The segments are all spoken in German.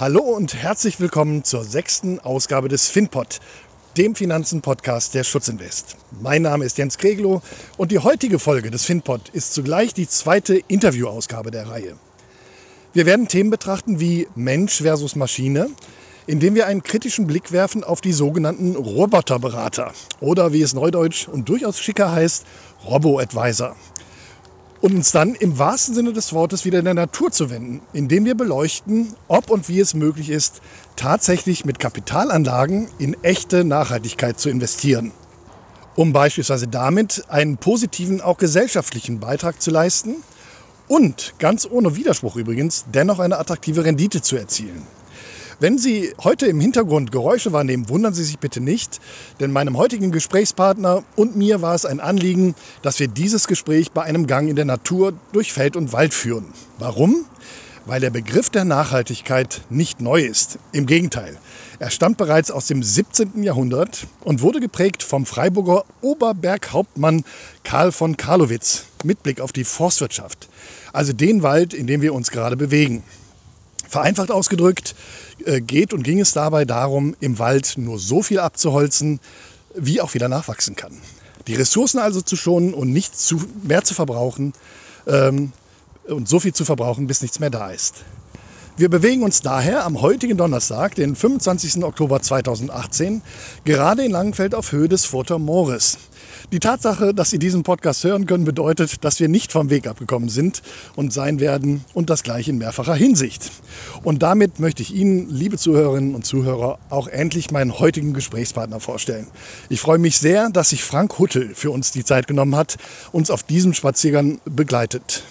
Hallo und herzlich willkommen zur sechsten Ausgabe des FinPod, dem Finanzen-Podcast der Schutzinvest. Mein Name ist Jens Kreglow und die heutige Folge des FinPod ist zugleich die zweite Interviewausgabe der Reihe. Wir werden Themen betrachten wie Mensch versus Maschine, indem wir einen kritischen Blick werfen auf die sogenannten Roboterberater oder wie es neudeutsch und durchaus schicker heißt, Robo-Advisor und uns dann im wahrsten Sinne des Wortes wieder in der Natur zu wenden, indem wir beleuchten, ob und wie es möglich ist, tatsächlich mit Kapitalanlagen in echte Nachhaltigkeit zu investieren. Um beispielsweise damit einen positiven, auch gesellschaftlichen Beitrag zu leisten und, ganz ohne Widerspruch übrigens, dennoch eine attraktive Rendite zu erzielen. Wenn Sie heute im Hintergrund Geräusche wahrnehmen, wundern Sie sich bitte nicht, denn meinem heutigen Gesprächspartner und mir war es ein Anliegen, dass wir dieses Gespräch bei einem Gang in der Natur durch Feld und Wald führen. Warum? Weil der Begriff der Nachhaltigkeit nicht neu ist. Im Gegenteil. Er stammt bereits aus dem 17. Jahrhundert und wurde geprägt vom Freiburger Oberberghauptmann Karl von Karlowitz mit Blick auf die Forstwirtschaft, also den Wald, in dem wir uns gerade bewegen. Vereinfacht ausgedrückt äh, geht und ging es dabei darum, im Wald nur so viel abzuholzen, wie auch wieder nachwachsen kann. Die Ressourcen also zu schonen und nicht zu, mehr zu verbrauchen ähm, und so viel zu verbrauchen, bis nichts mehr da ist. Wir bewegen uns daher am heutigen Donnerstag, den 25. Oktober 2018, gerade in Langenfeld auf Höhe des Furter Moores. Die Tatsache, dass Sie diesen Podcast hören können, bedeutet, dass wir nicht vom Weg abgekommen sind und sein werden und das gleiche in mehrfacher Hinsicht. Und damit möchte ich Ihnen, liebe Zuhörerinnen und Zuhörer, auch endlich meinen heutigen Gesprächspartner vorstellen. Ich freue mich sehr, dass sich Frank Huttel für uns die Zeit genommen hat, uns auf diesem Spaziergang begleitet.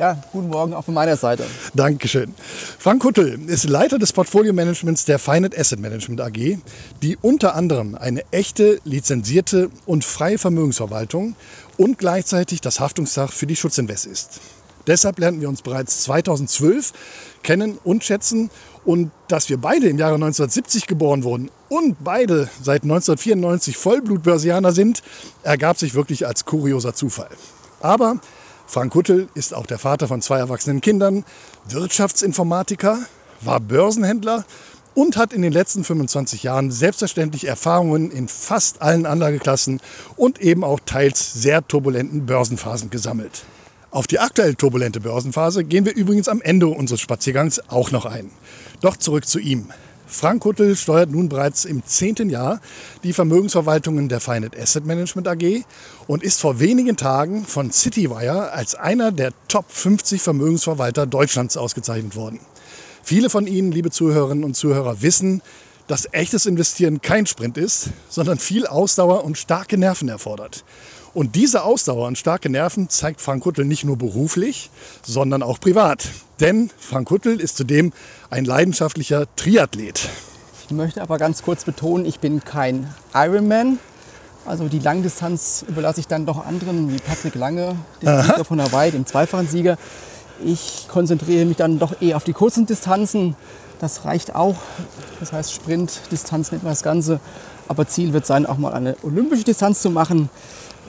Ja, guten Morgen auch von meiner Seite. Dankeschön. Frank Huttel ist Leiter des Portfolio-Managements der Finet Asset Management AG, die unter anderem eine echte, lizenzierte und freie Vermögensverwaltung und gleichzeitig das Haftungsdach für die Schutzinvest ist. Deshalb lernten wir uns bereits 2012 kennen und schätzen. Und dass wir beide im Jahre 1970 geboren wurden und beide seit 1994 Vollblutbörsianer sind, ergab sich wirklich als kurioser Zufall. Aber Frank Huttel ist auch der Vater von zwei erwachsenen Kindern, Wirtschaftsinformatiker, war Börsenhändler und hat in den letzten 25 Jahren selbstverständlich Erfahrungen in fast allen Anlageklassen und eben auch teils sehr turbulenten Börsenphasen gesammelt. Auf die aktuell turbulente Börsenphase gehen wir übrigens am Ende unseres Spaziergangs auch noch ein. Doch zurück zu ihm. Frank Huttel steuert nun bereits im zehnten Jahr die Vermögensverwaltungen der Finet Asset Management AG und ist vor wenigen Tagen von Citywire als einer der Top 50 Vermögensverwalter Deutschlands ausgezeichnet worden. Viele von Ihnen, liebe Zuhörerinnen und Zuhörer, wissen, dass echtes Investieren kein Sprint ist, sondern viel Ausdauer und starke Nerven erfordert. Und diese Ausdauer und starke Nerven zeigt Frank Huttel nicht nur beruflich, sondern auch privat. Denn Frank Huttel ist zudem ein leidenschaftlicher Triathlet. Ich möchte aber ganz kurz betonen, ich bin kein Ironman. Also die Langdistanz überlasse ich dann doch anderen, wie Patrick Lange, dem Aha. Sieger von Hawaii, dem zweifachen Sieger. Ich konzentriere mich dann doch eher auf die kurzen Distanzen. Das reicht auch. Das heißt Sprintdistanz nennt man das Ganze. Aber Ziel wird sein, auch mal eine olympische Distanz zu machen.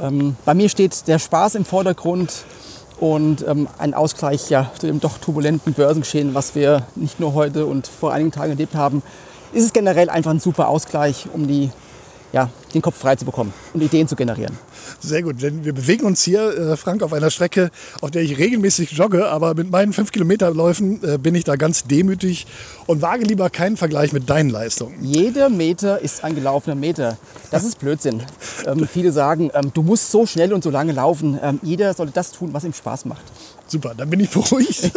Ähm, bei mir steht der Spaß im Vordergrund und ähm, ein Ausgleich ja, zu dem doch turbulenten Börsengeschehen, was wir nicht nur heute und vor einigen Tagen erlebt haben, ist es generell einfach ein super Ausgleich, um die ja, den Kopf frei zu bekommen und Ideen zu generieren. Sehr gut, denn wir bewegen uns hier, äh, Frank, auf einer Strecke, auf der ich regelmäßig jogge, aber mit meinen 5 Kilometerläufen äh, bin ich da ganz demütig und wage lieber keinen Vergleich mit deinen Leistungen. Jeder Meter ist ein gelaufener Meter. Das ist Blödsinn. ähm, viele sagen, ähm, du musst so schnell und so lange laufen. Ähm, jeder sollte das tun, was ihm Spaß macht. Super, dann bin ich beruhigt.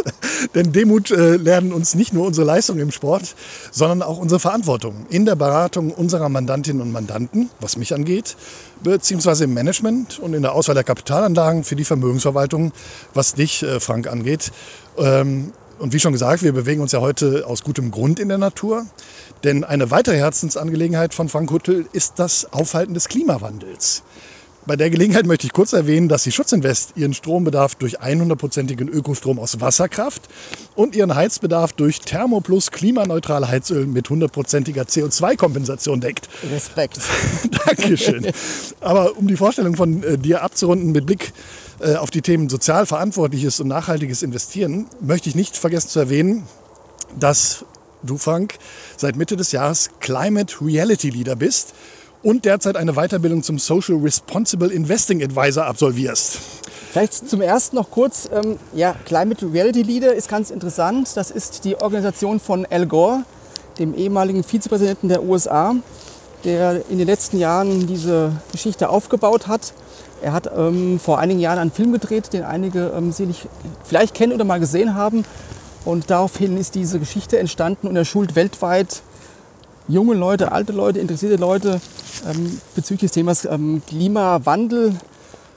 Denn Demut äh, lernen uns nicht nur unsere Leistung im Sport, sondern auch unsere Verantwortung in der Beratung unserer Mandantinnen und Mandanten, was mich angeht, beziehungsweise im Management und in der Auswahl der Kapitalanlagen für die Vermögensverwaltung, was dich, äh, Frank, angeht. Ähm, und wie schon gesagt, wir bewegen uns ja heute aus gutem Grund in der Natur. Denn eine weitere Herzensangelegenheit von Frank Huttel ist das Aufhalten des Klimawandels. Bei der Gelegenheit möchte ich kurz erwähnen, dass die Schutzinvest ihren Strombedarf durch 100%igen Ökostrom aus Wasserkraft und ihren Heizbedarf durch Thermoplus klimaneutrale Heizöl mit 100%iger CO2-Kompensation deckt. Respekt. Dankeschön. Aber um die Vorstellung von äh, dir abzurunden mit Blick äh, auf die Themen sozial verantwortliches und nachhaltiges Investieren, möchte ich nicht vergessen zu erwähnen, dass du Frank seit Mitte des Jahres Climate Reality Leader bist und derzeit eine Weiterbildung zum Social Responsible Investing Advisor absolvierst. Vielleicht zum ersten noch kurz, ähm, ja, Climate Reality Leader ist ganz interessant. Das ist die Organisation von Al Gore, dem ehemaligen Vizepräsidenten der USA, der in den letzten Jahren diese Geschichte aufgebaut hat. Er hat ähm, vor einigen Jahren einen Film gedreht, den einige ähm, sicherlich vielleicht kennen oder mal gesehen haben. Und daraufhin ist diese Geschichte entstanden und er schult weltweit junge Leute, alte Leute, interessierte Leute ähm, bezüglich des Themas ähm, Klimawandel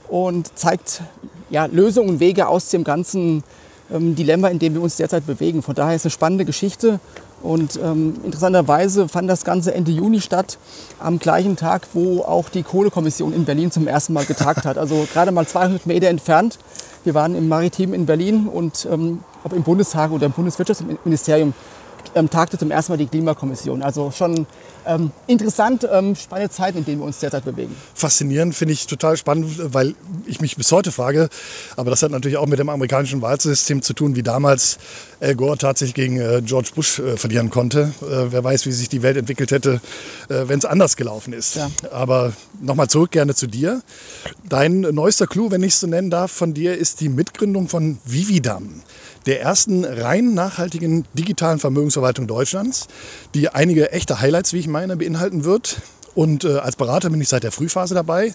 und zeigt ja, Lösungen und Wege aus dem ganzen ähm, Dilemma, in dem wir uns derzeit bewegen. Von daher ist es eine spannende Geschichte. Und ähm, interessanterweise fand das Ganze Ende Juni statt, am gleichen Tag, wo auch die Kohlekommission in Berlin zum ersten Mal getagt hat. Also gerade mal 200 Meter entfernt. Wir waren im Maritim in Berlin und ähm, im Bundestag oder im Bundeswirtschaftsministerium ähm, tagte zum ersten Mal die Klimakommission. Also schon ähm, interessant, ähm, spannende Zeiten, in denen wir uns derzeit bewegen. Faszinierend finde ich total spannend, weil ich mich bis heute frage, aber das hat natürlich auch mit dem amerikanischen Wahlsystem zu tun, wie damals Al Gore tatsächlich gegen äh, George Bush äh, verlieren konnte. Äh, wer weiß, wie sich die Welt entwickelt hätte, äh, wenn es anders gelaufen ist. Ja. Aber nochmal zurück gerne zu dir. Dein neuester Clou, wenn ich es so nennen darf, von dir ist die Mitgründung von Vividam der ersten rein nachhaltigen digitalen Vermögensverwaltung Deutschlands, die einige echte Highlights, wie ich meine, beinhalten wird. Und äh, als Berater bin ich seit der Frühphase dabei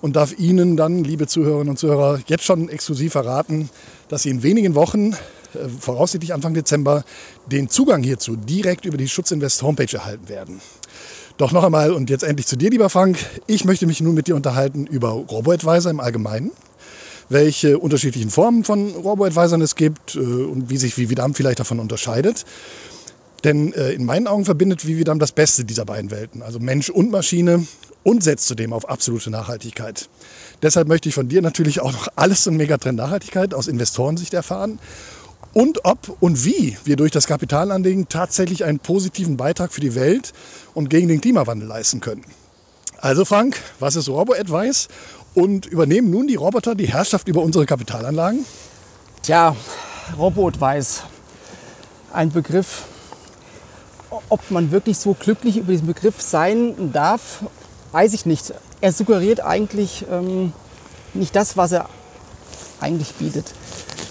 und darf Ihnen dann, liebe Zuhörerinnen und Zuhörer, jetzt schon exklusiv verraten, dass Sie in wenigen Wochen, äh, voraussichtlich Anfang Dezember, den Zugang hierzu direkt über die Schutzinvest Homepage erhalten werden. Doch noch einmal und jetzt endlich zu dir, lieber Frank. Ich möchte mich nun mit dir unterhalten über Robo-Advisor im Allgemeinen welche unterschiedlichen Formen von Robo-Advisern es gibt äh, und wie sich Vividam vielleicht davon unterscheidet. Denn äh, in meinen Augen verbindet Vividam das Beste dieser beiden Welten, also Mensch und Maschine und setzt zudem auf absolute Nachhaltigkeit. Deshalb möchte ich von dir natürlich auch noch alles zum Megatrend Nachhaltigkeit aus Investorensicht erfahren und ob und wie wir durch das Kapitalanlegen tatsächlich einen positiven Beitrag für die Welt und gegen den Klimawandel leisten können. Also Frank, was ist Robo-Advice und übernehmen nun die Roboter die Herrschaft über unsere Kapitalanlagen? Tja, Robot weiß. Ein Begriff, ob man wirklich so glücklich über diesen Begriff sein darf, weiß ich nicht. Er suggeriert eigentlich ähm, nicht das, was er eigentlich bietet.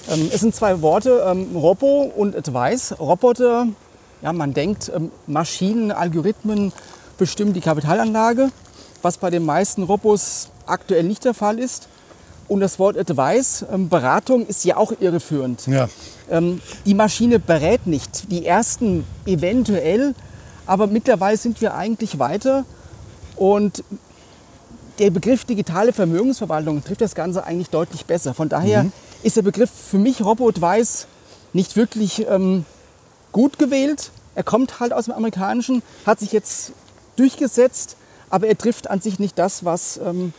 Ähm, es sind zwei Worte, ähm, Robo und Advice. Roboter, ja, man denkt, ähm, Maschinen, Algorithmen bestimmen die Kapitalanlage, was bei den meisten Robos aktuell nicht der Fall ist. Und das Wort Advice, ähm, Beratung, ist ja auch irreführend. Ja. Ähm, die Maschine berät nicht. Die ersten eventuell, aber mittlerweile sind wir eigentlich weiter. Und der Begriff digitale Vermögensverwaltung trifft das Ganze eigentlich deutlich besser. Von daher mhm. ist der Begriff für mich Robo-Advice nicht wirklich ähm, gut gewählt. Er kommt halt aus dem Amerikanischen, hat sich jetzt durchgesetzt, aber er trifft an sich nicht das, was ähm,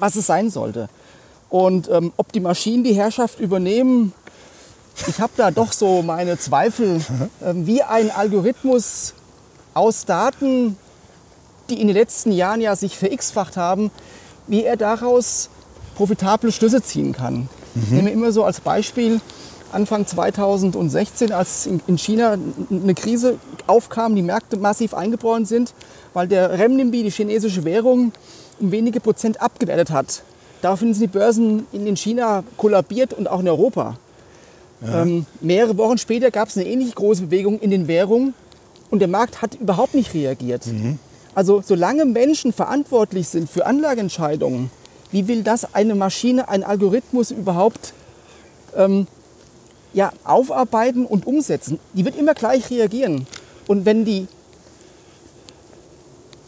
was es sein sollte. Und ähm, ob die Maschinen die Herrschaft übernehmen, ich habe da doch so meine Zweifel, ähm, wie ein Algorithmus aus Daten, die in den letzten Jahren ja sich verX-facht haben, wie er daraus profitable Schlüsse ziehen kann. Mhm. Ich nehme immer so als Beispiel Anfang 2016, als in China eine Krise aufkam, die Märkte massiv eingebrochen sind, weil der Renminbi, die chinesische Währung, um wenige Prozent abgewertet hat. Daraufhin sind die Börsen in China kollabiert und auch in Europa. Ja. Ähm, mehrere Wochen später gab es eine ähnlich große Bewegung in den Währungen und der Markt hat überhaupt nicht reagiert. Mhm. Also solange Menschen verantwortlich sind für Anlageentscheidungen, wie will das eine Maschine, ein Algorithmus überhaupt ähm, ja, aufarbeiten und umsetzen? Die wird immer gleich reagieren. Und wenn die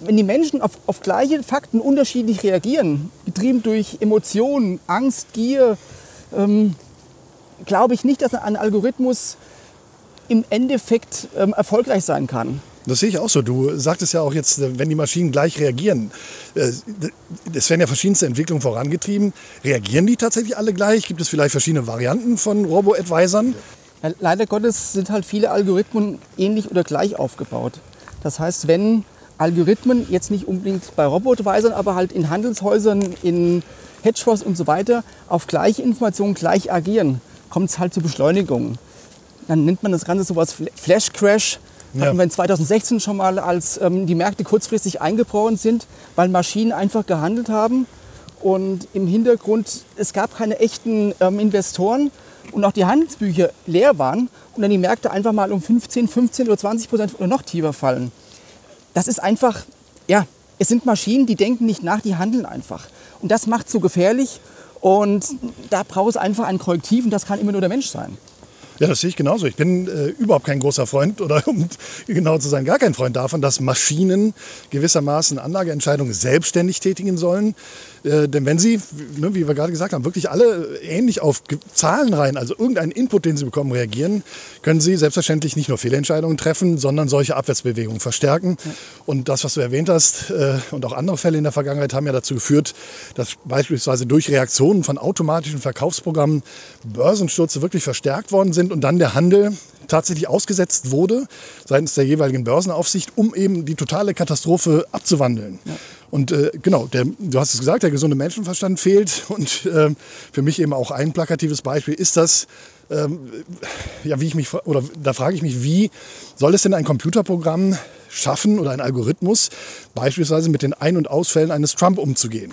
wenn die Menschen auf, auf gleiche Fakten unterschiedlich reagieren, getrieben durch Emotionen, Angst, Gier, ähm, glaube ich nicht, dass ein Algorithmus im Endeffekt ähm, erfolgreich sein kann. Das sehe ich auch so. Du sagtest ja auch jetzt, wenn die Maschinen gleich reagieren, äh, es werden ja verschiedenste Entwicklungen vorangetrieben. Reagieren die tatsächlich alle gleich? Gibt es vielleicht verschiedene Varianten von Robo-Advisern? Leider Gottes sind halt viele Algorithmen ähnlich oder gleich aufgebaut. Das heißt, wenn Algorithmen, jetzt nicht unbedingt bei Robotweisern, aber halt in Handelshäusern, in Hedgefonds und so weiter, auf gleiche Informationen gleich agieren, kommt es halt zu Beschleunigungen. dann nennt man das Ganze sowas Flash Crash. Ja. Hatten wir in 2016 schon mal, als ähm, die Märkte kurzfristig eingebrochen sind, weil Maschinen einfach gehandelt haben. Und im Hintergrund, es gab keine echten ähm, Investoren und auch die Handelsbücher leer waren und dann die Märkte einfach mal um 15, 15 oder 20 Prozent oder noch tiefer fallen. Das ist einfach, ja, es sind Maschinen, die denken nicht nach, die handeln einfach. Und das macht so gefährlich und da braucht es einfach ein Korrektiv und das kann immer nur der Mensch sein. Ja, das sehe ich genauso. Ich bin äh, überhaupt kein großer Freund oder um genau zu sein, gar kein Freund davon, dass Maschinen gewissermaßen Anlageentscheidungen selbstständig tätigen sollen. Äh, denn wenn sie, ne, wie wir gerade gesagt haben, wirklich alle ähnlich auf Zahlenreihen, also irgendeinen Input, den sie bekommen, reagieren, können sie selbstverständlich nicht nur Fehlentscheidungen treffen, sondern solche Abwärtsbewegungen verstärken. Und das, was du erwähnt hast, äh, und auch andere Fälle in der Vergangenheit haben ja dazu geführt, dass beispielsweise durch Reaktionen von automatischen Verkaufsprogrammen Börsenstürze wirklich verstärkt worden sind und dann der Handel tatsächlich ausgesetzt wurde seitens der jeweiligen Börsenaufsicht, um eben die totale Katastrophe abzuwandeln. Und äh, genau, der, du hast es gesagt, der gesunde Menschenverstand fehlt. Und äh, für mich eben auch ein plakatives Beispiel ist das, ähm, ja, wie ich mich, oder da frage ich mich, wie soll es denn ein Computerprogramm schaffen oder ein Algorithmus, beispielsweise mit den Ein- und Ausfällen eines Trump umzugehen?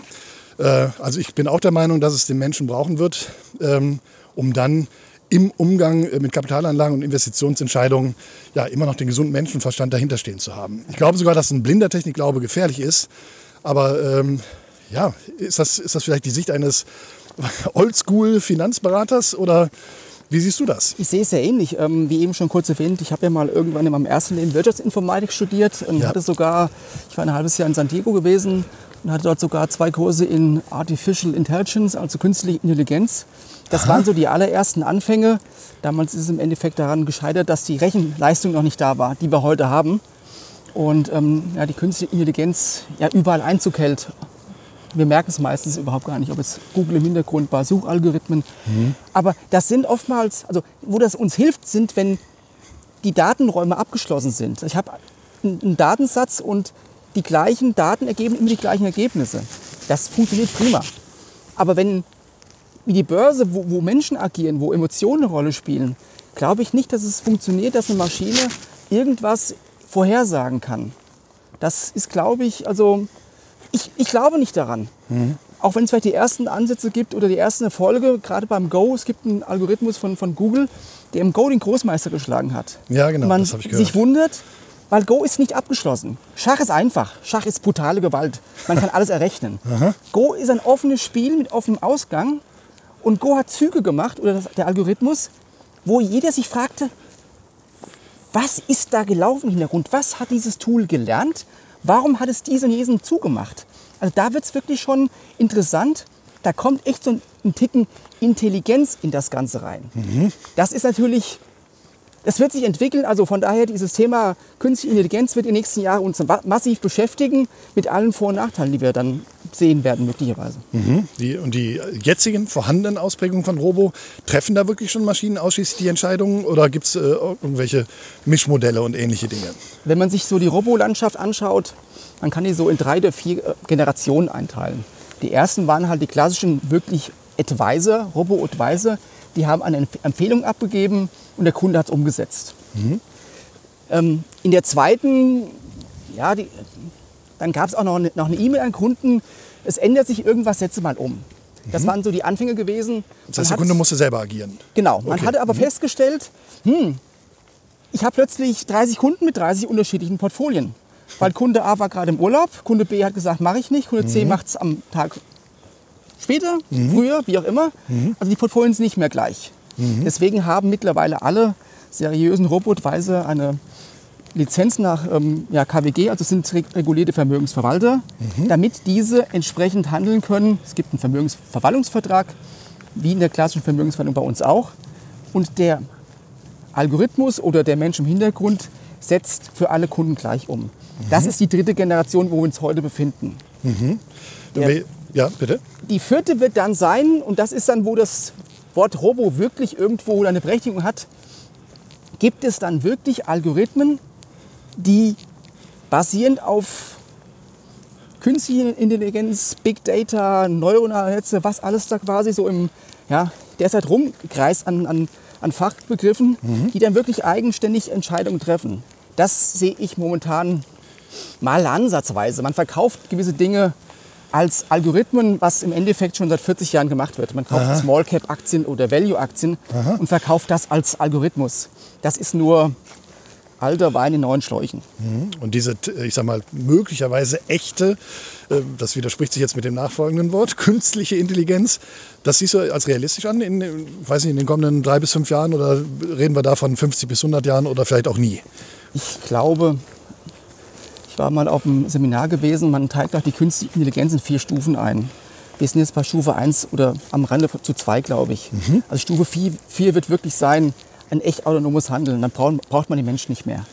Äh, also ich bin auch der Meinung, dass es den Menschen brauchen wird, ähm, um dann im Umgang äh, mit Kapitalanlagen und Investitionsentscheidungen ja immer noch den gesunden Menschenverstand dahinter stehen zu haben. Ich glaube sogar, dass ein blinder Technikglaube gefährlich ist. Aber ähm, ja, ist das, ist das vielleicht die Sicht eines Oldschool-Finanzberaters oder wie siehst du das? Ich sehe es sehr ähnlich. Ähm, wie eben schon kurz erwähnt, ich habe ja mal irgendwann in meinem ersten Leben Wirtschaftsinformatik studiert und Ja. hatte sogar, ich war ein halbes Jahr in San Diego gewesen und hatte dort sogar zwei Kurse in Artificial Intelligence, also künstliche Intelligenz. Das waren so die allerersten Anfänge. Damals ist es im Endeffekt daran gescheitert, dass die Rechenleistung noch nicht da war, die wir heute haben. Und ähm, ja, die künstliche Intelligenz ja, überall Einzug hält. Wir merken es meistens überhaupt gar nicht, ob es Google im Hintergrund war, Suchalgorithmen. Aber das sind oftmals, also wo das uns hilft, sind, wenn die Datenräume abgeschlossen sind. Ich habe einen Datensatz und die gleichen Daten ergeben immer die gleichen Ergebnisse. Das funktioniert prima. Aber wenn wie die Börse, wo, wo Menschen agieren, wo Emotionen eine Rolle spielen, glaube ich nicht, dass es funktioniert, dass eine Maschine irgendwas vorhersagen kann. Das ist, glaube ich, also ich, ich glaube nicht daran. Auch wenn es vielleicht die ersten Ansätze gibt oder die ersten Erfolge, gerade beim Go, es gibt einen Algorithmus von, von Google, der im Go den Großmeister geschlagen hat. Ja, genau, Und man das habe ich gehört. sich wundert, weil Go ist nicht abgeschlossen. Schach ist einfach. Schach ist brutale Gewalt. Man kann alles errechnen. Go ist ein offenes Spiel mit offenem Ausgang. Und Go hat Züge gemacht, oder das, der Algorithmus, wo jeder sich fragte, was ist da gelaufen im Hintergrund? Was hat dieses Tool gelernt? Warum hat es diesen und jenen zugemacht? Also da wird es wirklich schon interessant. Da kommt echt so ein, ein Ticken Intelligenz in das Ganze rein. Das ist natürlich, das wird sich entwickeln. Also von daher, dieses Thema künstliche Intelligenz wird in den nächsten Jahren uns ma- massiv beschäftigen mit allen Vor- und Nachteilen, die wir dann sehen werden, möglicherweise. Die, und die jetzigen vorhandenen Ausprägungen von Robo, treffen da wirklich schon Maschinen ausschließlich die Entscheidungen oder gibt es äh, irgendwelche Mischmodelle und ähnliche Dinge? Wenn man sich so die Robo-Landschaft anschaut, man kann die so in drei oder vier äh, Generationen einteilen. Die ersten waren halt die klassischen wirklich Advisor, Robo-Advisor. Die haben eine Empf- Empfehlung abgegeben und der Kunde hat es umgesetzt. Ähm, in der zweiten, ja, die, dann gab es auch noch eine noch eine E-Mail an Kunden, es ändert sich irgendwas, setze mal um. Das waren so die Anfänge gewesen. Das heißt, der Kunde musste selber agieren. Genau, man Okay. hatte aber festgestellt, hm, ich habe plötzlich 30 Kunden mit 30 unterschiedlichen Portfolien. Weil Kunde A war gerade im Urlaub, Kunde B hat gesagt, mache ich nicht, Kunde C macht es am Tag später, früher, wie auch immer. Also die Portfolien sind nicht mehr gleich. Deswegen haben mittlerweile alle seriösen Robotweise eine Lizenz nach ähm, ja, KWG, also sind re- regulierte Vermögensverwalter, damit diese entsprechend handeln können. Es gibt einen Vermögensverwaltungsvertrag, wie in der klassischen Vermögensverwaltung bei uns auch. Und der Algorithmus oder der Mensch im Hintergrund setzt für alle Kunden gleich um. Das ist die dritte Generation, wo wir uns heute befinden. Ja. Ja. ja, bitte? Die vierte wird dann sein, und das ist dann, wo das Wort Robo wirklich irgendwo eine Berechtigung hat, gibt es dann wirklich Algorithmen, die basierend auf künstliche Intelligenz, Big Data, neuronale Netze, was alles da quasi so im, ja, derzeit rumkreist an, an, an Fachbegriffen, die dann wirklich eigenständig Entscheidungen treffen. Das sehe ich momentan mal ansatzweise. Man verkauft gewisse Dinge als Algorithmen, was im Endeffekt schon seit 40 Jahren gemacht wird. Man kauft Small Cap Aktien oder Value Aktien und verkauft das als Algorithmus. Das ist nur alter Wein in neuen Schläuchen. Und diese, ich sag mal, möglicherweise echte, äh, das widerspricht sich jetzt mit dem nachfolgenden Wort, künstliche Intelligenz, das siehst du als realistisch an, in, weiß nicht, in den kommenden drei bis fünf Jahren oder reden wir da von 50 bis 100 Jahren oder vielleicht auch nie? Ich glaube, ich war mal auf einem Seminar gewesen, man teilt auch die künstliche Intelligenz in vier Stufen ein. Wir sind jetzt bei Stufe 1 oder am Rande zu 2, glaube ich. Also Stufe 4, 4 wird wirklich sein, ein echt autonomes Handeln. Dann braucht, man den Menschen nicht mehr.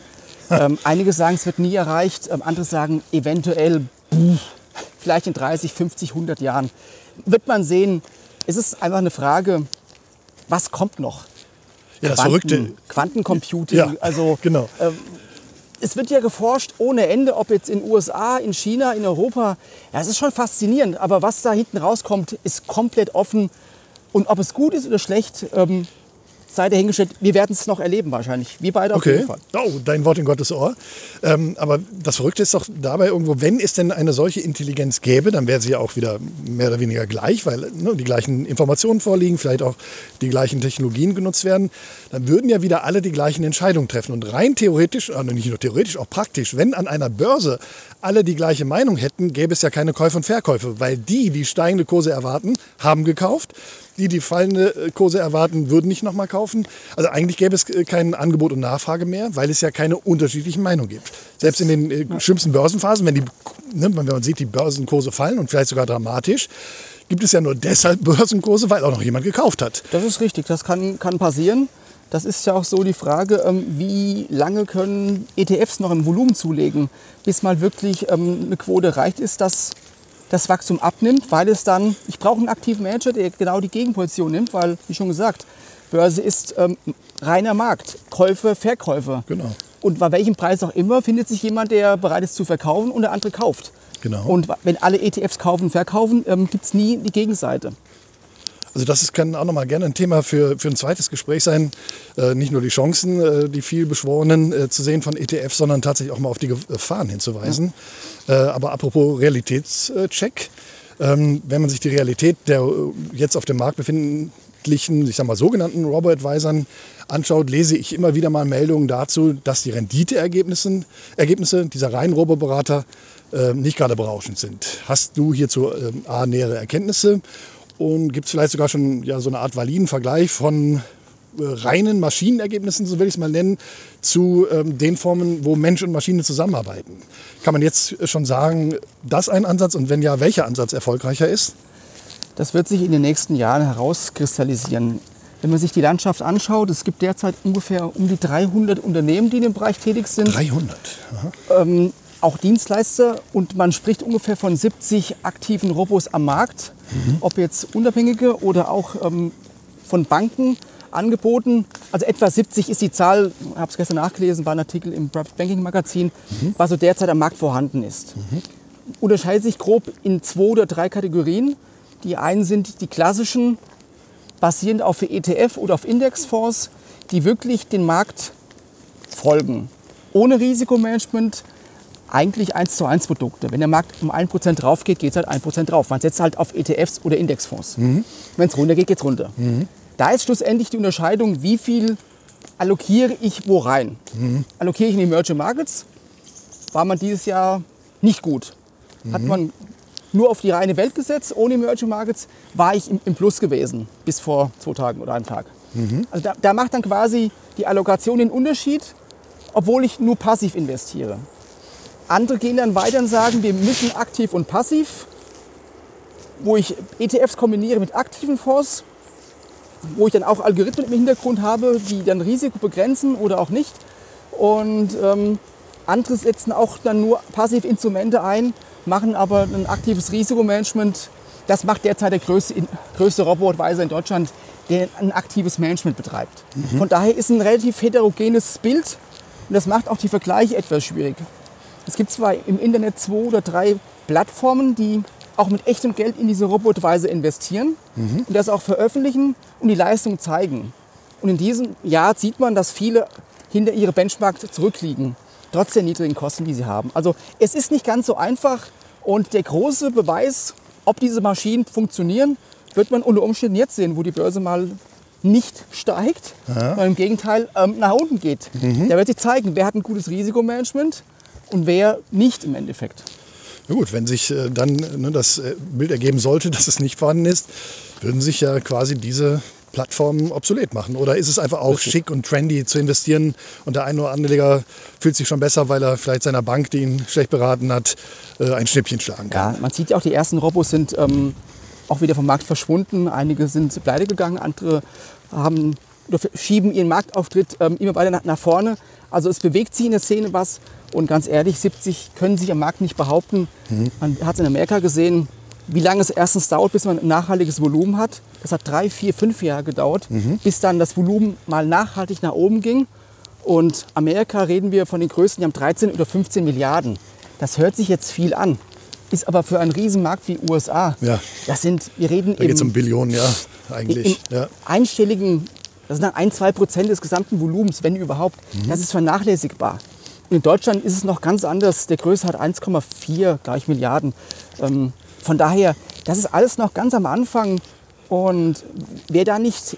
ähm, einige sagen, es wird nie erreicht. Ähm, andere sagen, eventuell, puh, vielleicht in 30, 50, 100 Jahren. Wird man sehen. Es ist einfach eine Frage, was kommt noch? Ja, das Verrückte. Quanten, Quantencomputing, Ja, also genau. es wird ja geforscht ohne Ende, ob jetzt in USA, in China, in Europa. Ja, es ist schon faszinierend. Aber was da hinten rauskommt, ist komplett offen. Und ob es gut ist oder schlecht, ähm, sei dahingestellt. Wir werden es noch erleben wahrscheinlich. Wir beide auf Okay. jeden Fall. Oh, dein Wort in Gottes Ohr. Ähm, aber das Verrückte ist doch dabei irgendwo, wenn es denn eine solche Intelligenz gäbe, dann wäre sie ja auch wieder mehr oder weniger gleich, weil ne, die gleichen Informationen vorliegen, vielleicht auch die gleichen Technologien genutzt werden. Dann würden ja wieder alle die gleichen Entscheidungen treffen. Und rein theoretisch, also nicht nur theoretisch, auch praktisch, wenn an einer Börse alle die gleiche Meinung hätten, gäbe es ja keine Käufe und Verkäufe, weil die, die steigende Kurse erwarten, haben gekauft. Die, die fallende äh, Kurse erwarten, würden nicht nochmal kaufen. Also eigentlich gäbe es äh, kein Angebot und Nachfrage mehr, weil es ja keine unterschiedlichen Meinungen gibt. Selbst in den äh, schlimmsten Börsenphasen, wenn, die, ne, wenn man sieht, die Börsenkurse fallen und vielleicht sogar dramatisch, gibt es ja nur deshalb Börsenkurse, weil auch noch jemand gekauft hat. Das ist richtig, das kann, kann passieren. Das ist ja auch so die Frage, ähm, wie lange können ETFs noch im Volumen zulegen, bis mal wirklich ähm, eine Quote erreicht ist, dass das Wachstum abnimmt, weil es dann, ich brauche einen aktiven Manager, der genau die Gegenposition nimmt, weil, wie schon gesagt, Börse ist ähm, reiner Markt, Käufe, Verkäufe. Genau. Und bei welchem Preis auch immer findet sich jemand, der bereit ist zu verkaufen und der andere kauft. Genau. Und wenn alle ETFs kaufen und verkaufen, ähm, gibt es nie die Gegenseite. Also das ist, kann auch noch mal gerne ein Thema für, für ein zweites Gespräch sein. Äh, nicht nur die Chancen, äh, die viel beschworenen äh, zu sehen von ETF, sondern tatsächlich auch mal auf die Gefahren hinzuweisen. Äh, aber apropos Realitätscheck, ähm, wenn man sich die Realität der äh, jetzt auf dem Markt befindlichen, ich sag mal sogenannten Robo-Advisern anschaut, lese ich immer wieder mal Meldungen dazu, dass die Renditeergebnisse Ergebnisse dieser reinen Robo-Berater äh, nicht gerade berauschend sind. Hast du hierzu ähm, A, nähere Erkenntnisse und gibt es vielleicht sogar schon ja, so eine Art validen Vergleich von äh, reinen Maschinenergebnissen, so will ich es mal nennen, zu ähm, den Formen, wo Mensch und Maschine zusammenarbeiten. Kann man jetzt schon sagen, dass ein Ansatz und wenn ja, welcher Ansatz erfolgreicher ist? Das wird sich in den nächsten Jahren herauskristallisieren. Wenn man sich die Landschaft anschaut, es gibt derzeit ungefähr um die 300 Unternehmen, die in dem Bereich tätig sind. 300. Aha. ähm, auch Dienstleister und man spricht ungefähr von 70 aktiven Robos am Markt, ob jetzt unabhängige oder auch ähm, von Banken angeboten. Also etwa 70 ist die Zahl, ich habe es gestern nachgelesen, war ein Artikel im Private Banking Magazin, was so derzeit am Markt vorhanden ist. Unterscheidet sich grob in zwei oder drei Kategorien. Die einen sind die klassischen, basierend auf ETF oder auf Indexfonds, die wirklich den Markt folgen. Ohne Risikomanagement, eigentlich 1 zu 1 Produkte. Wenn der Markt um 1% drauf geht, geht es halt 1% drauf. Man setzt halt auf ETFs oder Indexfonds. Wenn es runter geht, geht es runter. Da ist schlussendlich die Unterscheidung, wie viel allokiere ich wo rein. Allokiere ich in die Emerging Markets, war man dieses Jahr nicht gut. Hat man nur auf die reine Welt gesetzt, ohne Emerging Markets, war ich im, im Plus gewesen, bis vor zwei Tagen oder einem Tag. Also da, da macht dann quasi die Allokation den Unterschied, obwohl ich nur passiv investiere. Andere gehen dann weiter und sagen, wir mischen aktiv und passiv, wo ich ETFs kombiniere mit aktiven Fonds, wo ich dann auch Algorithmen im Hintergrund habe, die dann Risiko begrenzen oder auch nicht. Und ähm, andere setzen auch dann nur Passivinstrumente ein, machen aber ein aktives Risikomanagement. Das macht derzeit der größte, größte Robotweiser in Deutschland, der ein aktives Management betreibt. Von daher ist ein relativ heterogenes Bild und das macht auch die Vergleiche etwas schwierig. Es gibt zwar im Internet zwei oder drei Plattformen, die auch mit echtem Geld in diese Robotweise investieren und das auch veröffentlichen und die Leistung zeigen. Und in diesem Jahr sieht man, dass viele hinter ihre Benchmark zurückliegen, trotz der niedrigen Kosten, die sie haben. Also es ist nicht ganz so einfach und der große Beweis, ob diese Maschinen funktionieren, wird man unter Umständen jetzt sehen, wo die Börse mal nicht steigt, sondern im Gegenteil ähm, nach unten geht. Da wird sich zeigen, wer hat ein gutes Risikomanagement und wer nicht im Endeffekt. Na gut, wenn sich äh, dann ne, das äh, Bild ergeben sollte, dass es nicht vorhanden ist, würden sich ja quasi diese Plattformen obsolet machen. Oder ist es einfach auch schick und trendy zu investieren und der eine oder andere Anleger fühlt sich schon besser, weil er vielleicht seiner Bank, die ihn schlecht beraten hat, äh, ein Schnippchen schlagen kann? Ja, man sieht ja auch, die ersten Robos sind ähm, auch wieder vom Markt verschwunden. Einige sind pleite gegangen, andere haben schieben ihren Marktauftritt ähm, immer weiter nach, nach vorne. Also es bewegt sich in der Szene was. Und ganz ehrlich, 70 können sich am Markt nicht behaupten. Man hat es in Amerika gesehen, wie lange es erstens dauert, bis man ein nachhaltiges Volumen hat. Das hat drei, vier, fünf Jahre gedauert, bis dann das Volumen mal nachhaltig nach oben ging. Und Amerika reden wir von den Größen, die haben 13 oder 15 Milliarden. Das hört sich jetzt viel an, ist aber für einen Riesenmarkt wie USA. Ja. Das sind, wir reden Da geht es um Billionen, ja, eigentlich. Ja. einstelligen, das sind dann ein, zwei Prozent des gesamten Volumens, wenn überhaupt. Mhm. Das ist vernachlässigbar. In Deutschland ist es noch ganz anders. Der Größe hat 1,4 gleich Milliarden. Ähm, von daher, das ist alles noch ganz am Anfang. Und wer da nicht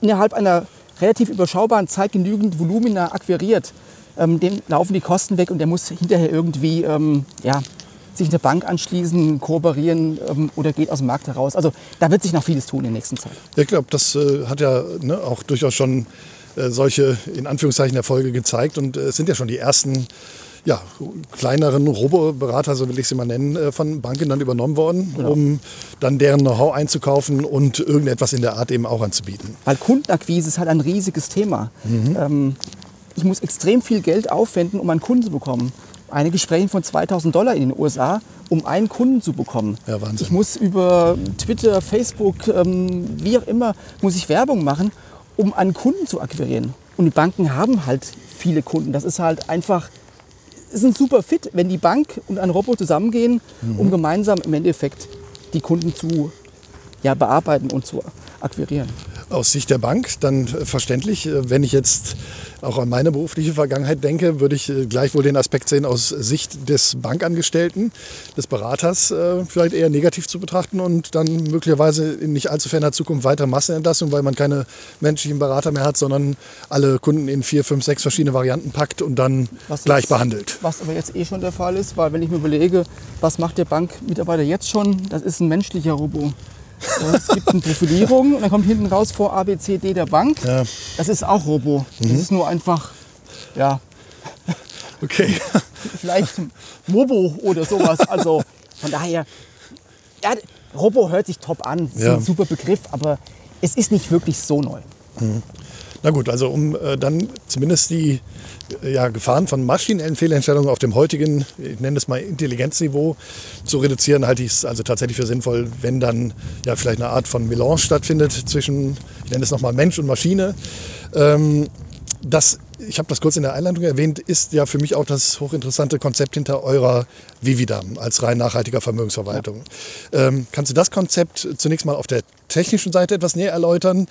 innerhalb einer relativ überschaubaren Zeit genügend Volumina akquiriert, ähm, dem laufen die Kosten weg und der muss hinterher irgendwie ähm, ja, sich eine Bank anschließen, kooperieren ähm, oder geht aus dem Markt heraus. Also da wird sich noch vieles tun in der nächsten Zeit. Ich glaube, das äh, hat ja ne, auch durchaus schon solche in Anführungszeichen Erfolge gezeigt und äh, es sind ja schon die ersten ja, kleineren Roboberater, so will ich sie mal nennen, äh, von Banken dann übernommen worden, um dann deren Know-how einzukaufen und irgendetwas in der Art eben auch anzubieten. Weil Kundenakquise ist halt ein riesiges Thema. Ähm, ich muss extrem viel Geld aufwenden, um einen Kunden zu bekommen. Einige sprechen von 2000 Dollar in den USA, um einen Kunden zu bekommen. Ja, Wahnsinn. Ich muss über Twitter, Facebook, ähm, wie auch immer, muss ich Werbung machen, um einen Kunden zu akquirieren. Und die Banken haben halt viele Kunden. Das ist halt einfach, ist ein super Fit, wenn die Bank und ein Robo zusammengehen, um gemeinsam im Endeffekt die Kunden zu ja, bearbeiten und zu akquirieren. Aus Sicht der Bank dann äh, verständlich. Äh, Wenn ich jetzt auch an meine berufliche Vergangenheit denke, würde ich äh, gleichwohl den Aspekt sehen aus Sicht des Bankangestellten, des Beraters, vielleicht eher negativ zu betrachten und dann möglicherweise in nicht allzu ferner Zukunft weiter Massenentlassung, weil man keine menschlichen Berater mehr hat, sondern alle Kunden in vier, fünf, sechs verschiedene Varianten packt und dann Was gleich jetzt- behandelt. Was aber jetzt eh schon der Fall ist, weil wenn ich mir überlege, was macht der Bankmitarbeiter jetzt schon, das ist ein menschlicher Robo. Ja, Es gibt eine Profilierung und dann kommt hinten raus vor A, B, C, D der Bank. Ja. Das ist auch Robo. Das ist nur einfach, ja, Okay. vielleicht Mobo oder sowas. Also von daher, ja, Robo hört sich top an, ist Ja. ein super Begriff, aber es ist nicht wirklich so neu. Na gut, also um äh, dann zumindest die äh, ja, Gefahren von maschinellen Fehlentscheidungen auf dem heutigen, ich nenne es mal Intelligenzniveau, zu reduzieren, halte ich es also tatsächlich für sinnvoll, wenn dann ja vielleicht eine Art von Melange stattfindet zwischen, ich nenne es nochmal Mensch und Maschine. Ähm, das, ich habe das kurz in der Einleitung erwähnt, ist ja für mich auch das hochinteressante Konzept hinter eurer Vividam als rein nachhaltiger Vermögensverwaltung. Ähm, kannst du das Konzept zunächst mal auf der technischen Seite etwas näher erläutern?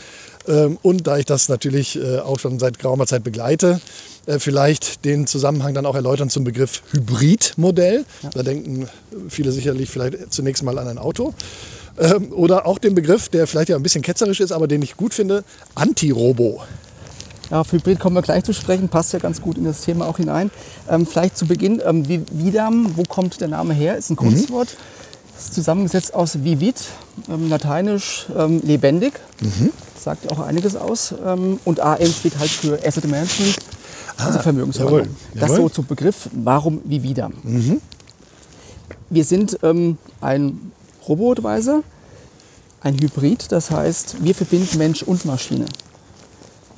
Ähm, und da ich das natürlich äh, auch schon seit geraumer Zeit begleite, äh, vielleicht den Zusammenhang dann auch erläutern zum Begriff Hybridmodell. Da denken viele sicherlich vielleicht zunächst mal an ein Auto. Ähm, oder auch den Begriff, der vielleicht ja ein bisschen ketzerisch ist, aber den ich gut finde, Anti-Robo. Ja, auf Hybrid kommen wir gleich zu sprechen, passt ja ganz gut in das Thema auch hinein. Ähm, vielleicht zu Beginn, ähm, Vi- Vidam, wo kommt der Name her? Ist ein Kunstwort. Ist zusammengesetzt aus Vivid, ähm, lateinisch ähm, lebendig, sagt auch einiges aus. Ähm, und AM steht halt für Asset Management, also Vermögensverwaltung. jawohl, Das jawohl. so zum Begriff, warum Vividam. Wir sind ähm, ein Robo-Advisor, ein Hybrid, das heißt, wir verbinden Mensch und Maschine.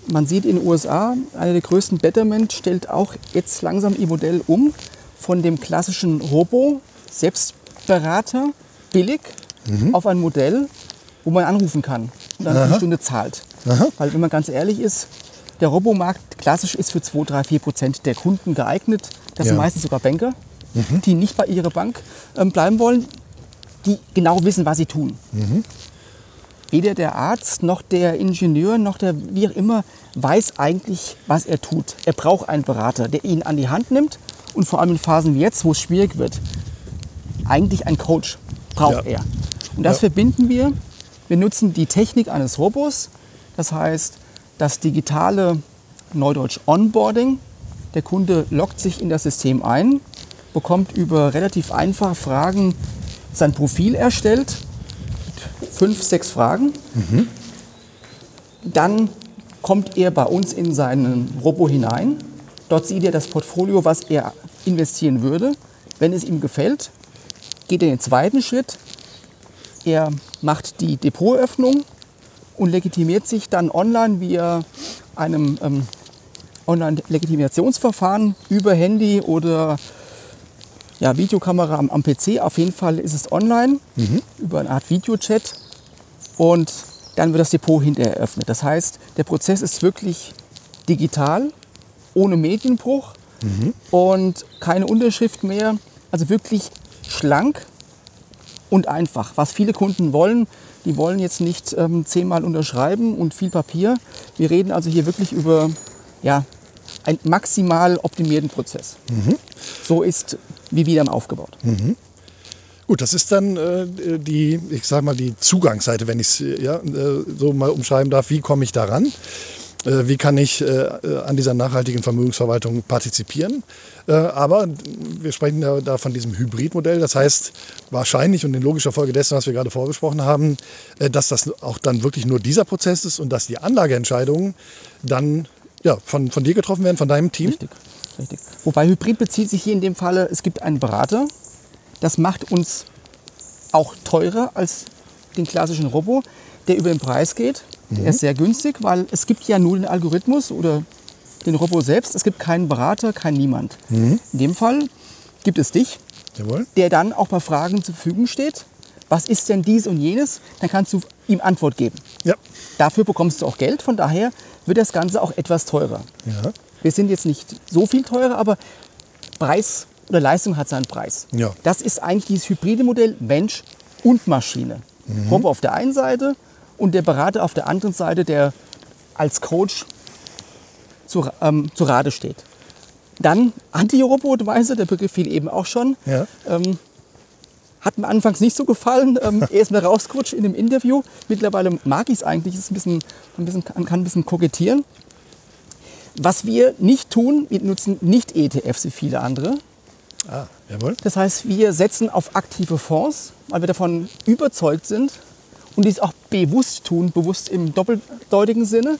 Man sieht in den USA, einer der größten Betterment stellt auch jetzt langsam ihr Modell um von dem klassischen Robo, Selbstberater, billig, auf ein Modell, wo man anrufen kann und dann für eine Stunde zahlt. Weil wenn man ganz ehrlich ist, der Robomarkt klassisch ist für 2, 3, 4 Prozent der Kunden geeignet. Das sind Ja. meistens sogar Banker, die nicht bei ihrer Bank ähm, bleiben wollen, die genau wissen, was sie tun. Weder der Arzt noch der Ingenieur noch der wie auch immer weiß eigentlich, was er tut. Er braucht einen Berater, der ihn an die Hand nimmt und vor allem in Phasen wie jetzt, wo es schwierig wird, eigentlich einen Coach braucht Ja. er. Und das Ja. verbinden wir. Wir nutzen die Technik eines Robos, das heißt das digitale Neudeutsch Onboarding. Der Kunde loggt sich in das System ein, bekommt über relativ einfache Fragen sein Profil erstellt, fünf, sechs Fragen. Dann kommt er bei uns in seinen Robo hinein. Dort sieht er das Portfolio, was er investieren würde. Wenn es ihm gefällt, geht er in den zweiten Schritt. Er macht die Depotöffnung und legitimiert sich dann online via einem ähm, Online-Legitimationsverfahren über Handy oder ja, Videokamera am, am PC. Auf jeden Fall ist es online über eine Art Videochat und dann wird das Depot hinterher eröffnet. Das heißt, der Prozess ist wirklich digital, ohne Medienbruch und keine Unterschrift mehr. Also wirklich schlank und einfach. Was viele Kunden wollen, die wollen jetzt nicht ähm, zehnmal unterschreiben und viel Papier. Wir reden also hier wirklich über ja, einen maximal optimierten Prozess. So ist Vividam aufgebaut. Gut, das ist dann äh, die, ich sag mal, die Zugangsseite, wenn ich es ja, äh, so mal umschreiben darf. Wie komme ich daran? Äh, wie kann ich äh, äh, an dieser nachhaltigen Vermögensverwaltung partizipieren? Äh, aber wir sprechen ja da von diesem Hybridmodell. Das heißt wahrscheinlich und in logischer Folge dessen, was wir gerade vorbesprochen haben, dass das auch dann wirklich nur dieser Prozess ist und dass die Anlageentscheidungen dann ja, von, von dir getroffen werden, von deinem Team. Richtig, richtig. Wobei Hybrid bezieht sich hier in dem Falle, es gibt einen Berater. Das macht uns auch teurer als den klassischen Robo, der über den Preis geht. Der ist sehr günstig, weil es gibt ja nur den Algorithmus oder den Robo selbst. Es gibt keinen Berater, kein Niemand. In dem Fall gibt es dich, Jawohl. der dann auch bei Fragen zur Verfügung steht. Was ist denn dies und jenes? Dann kannst du ihm Antwort geben. Ja. Dafür bekommst du auch Geld, von daher wird das Ganze auch etwas teurer. Ja. Wir sind jetzt nicht so viel teurer, aber Preis oder Leistung hat seinen Preis. Ja. Das ist eigentlich dieses hybride Modell Mensch und Maschine. Robo auf der einen Seite und der Berater auf der anderen Seite, der als Coach zu, ähm, zu Rate steht. Dann Anti-Robo-Advisor, der Begriff fiel eben auch schon. Ja. Ähm, hat mir anfangs nicht so gefallen. Ähm, er ist mir rausgerutscht in dem Interview. Mittlerweile mag ich es eigentlich. Ist ein bisschen, ein bisschen, kann ein bisschen kokettieren. Was wir nicht tun, wir nutzen nicht ETFs wie viele andere. Ah, jawohl. Das heißt, wir setzen auf aktive Fonds, weil wir davon überzeugt sind und dies auch bewusst tun, bewusst im doppeldeutigen Sinne.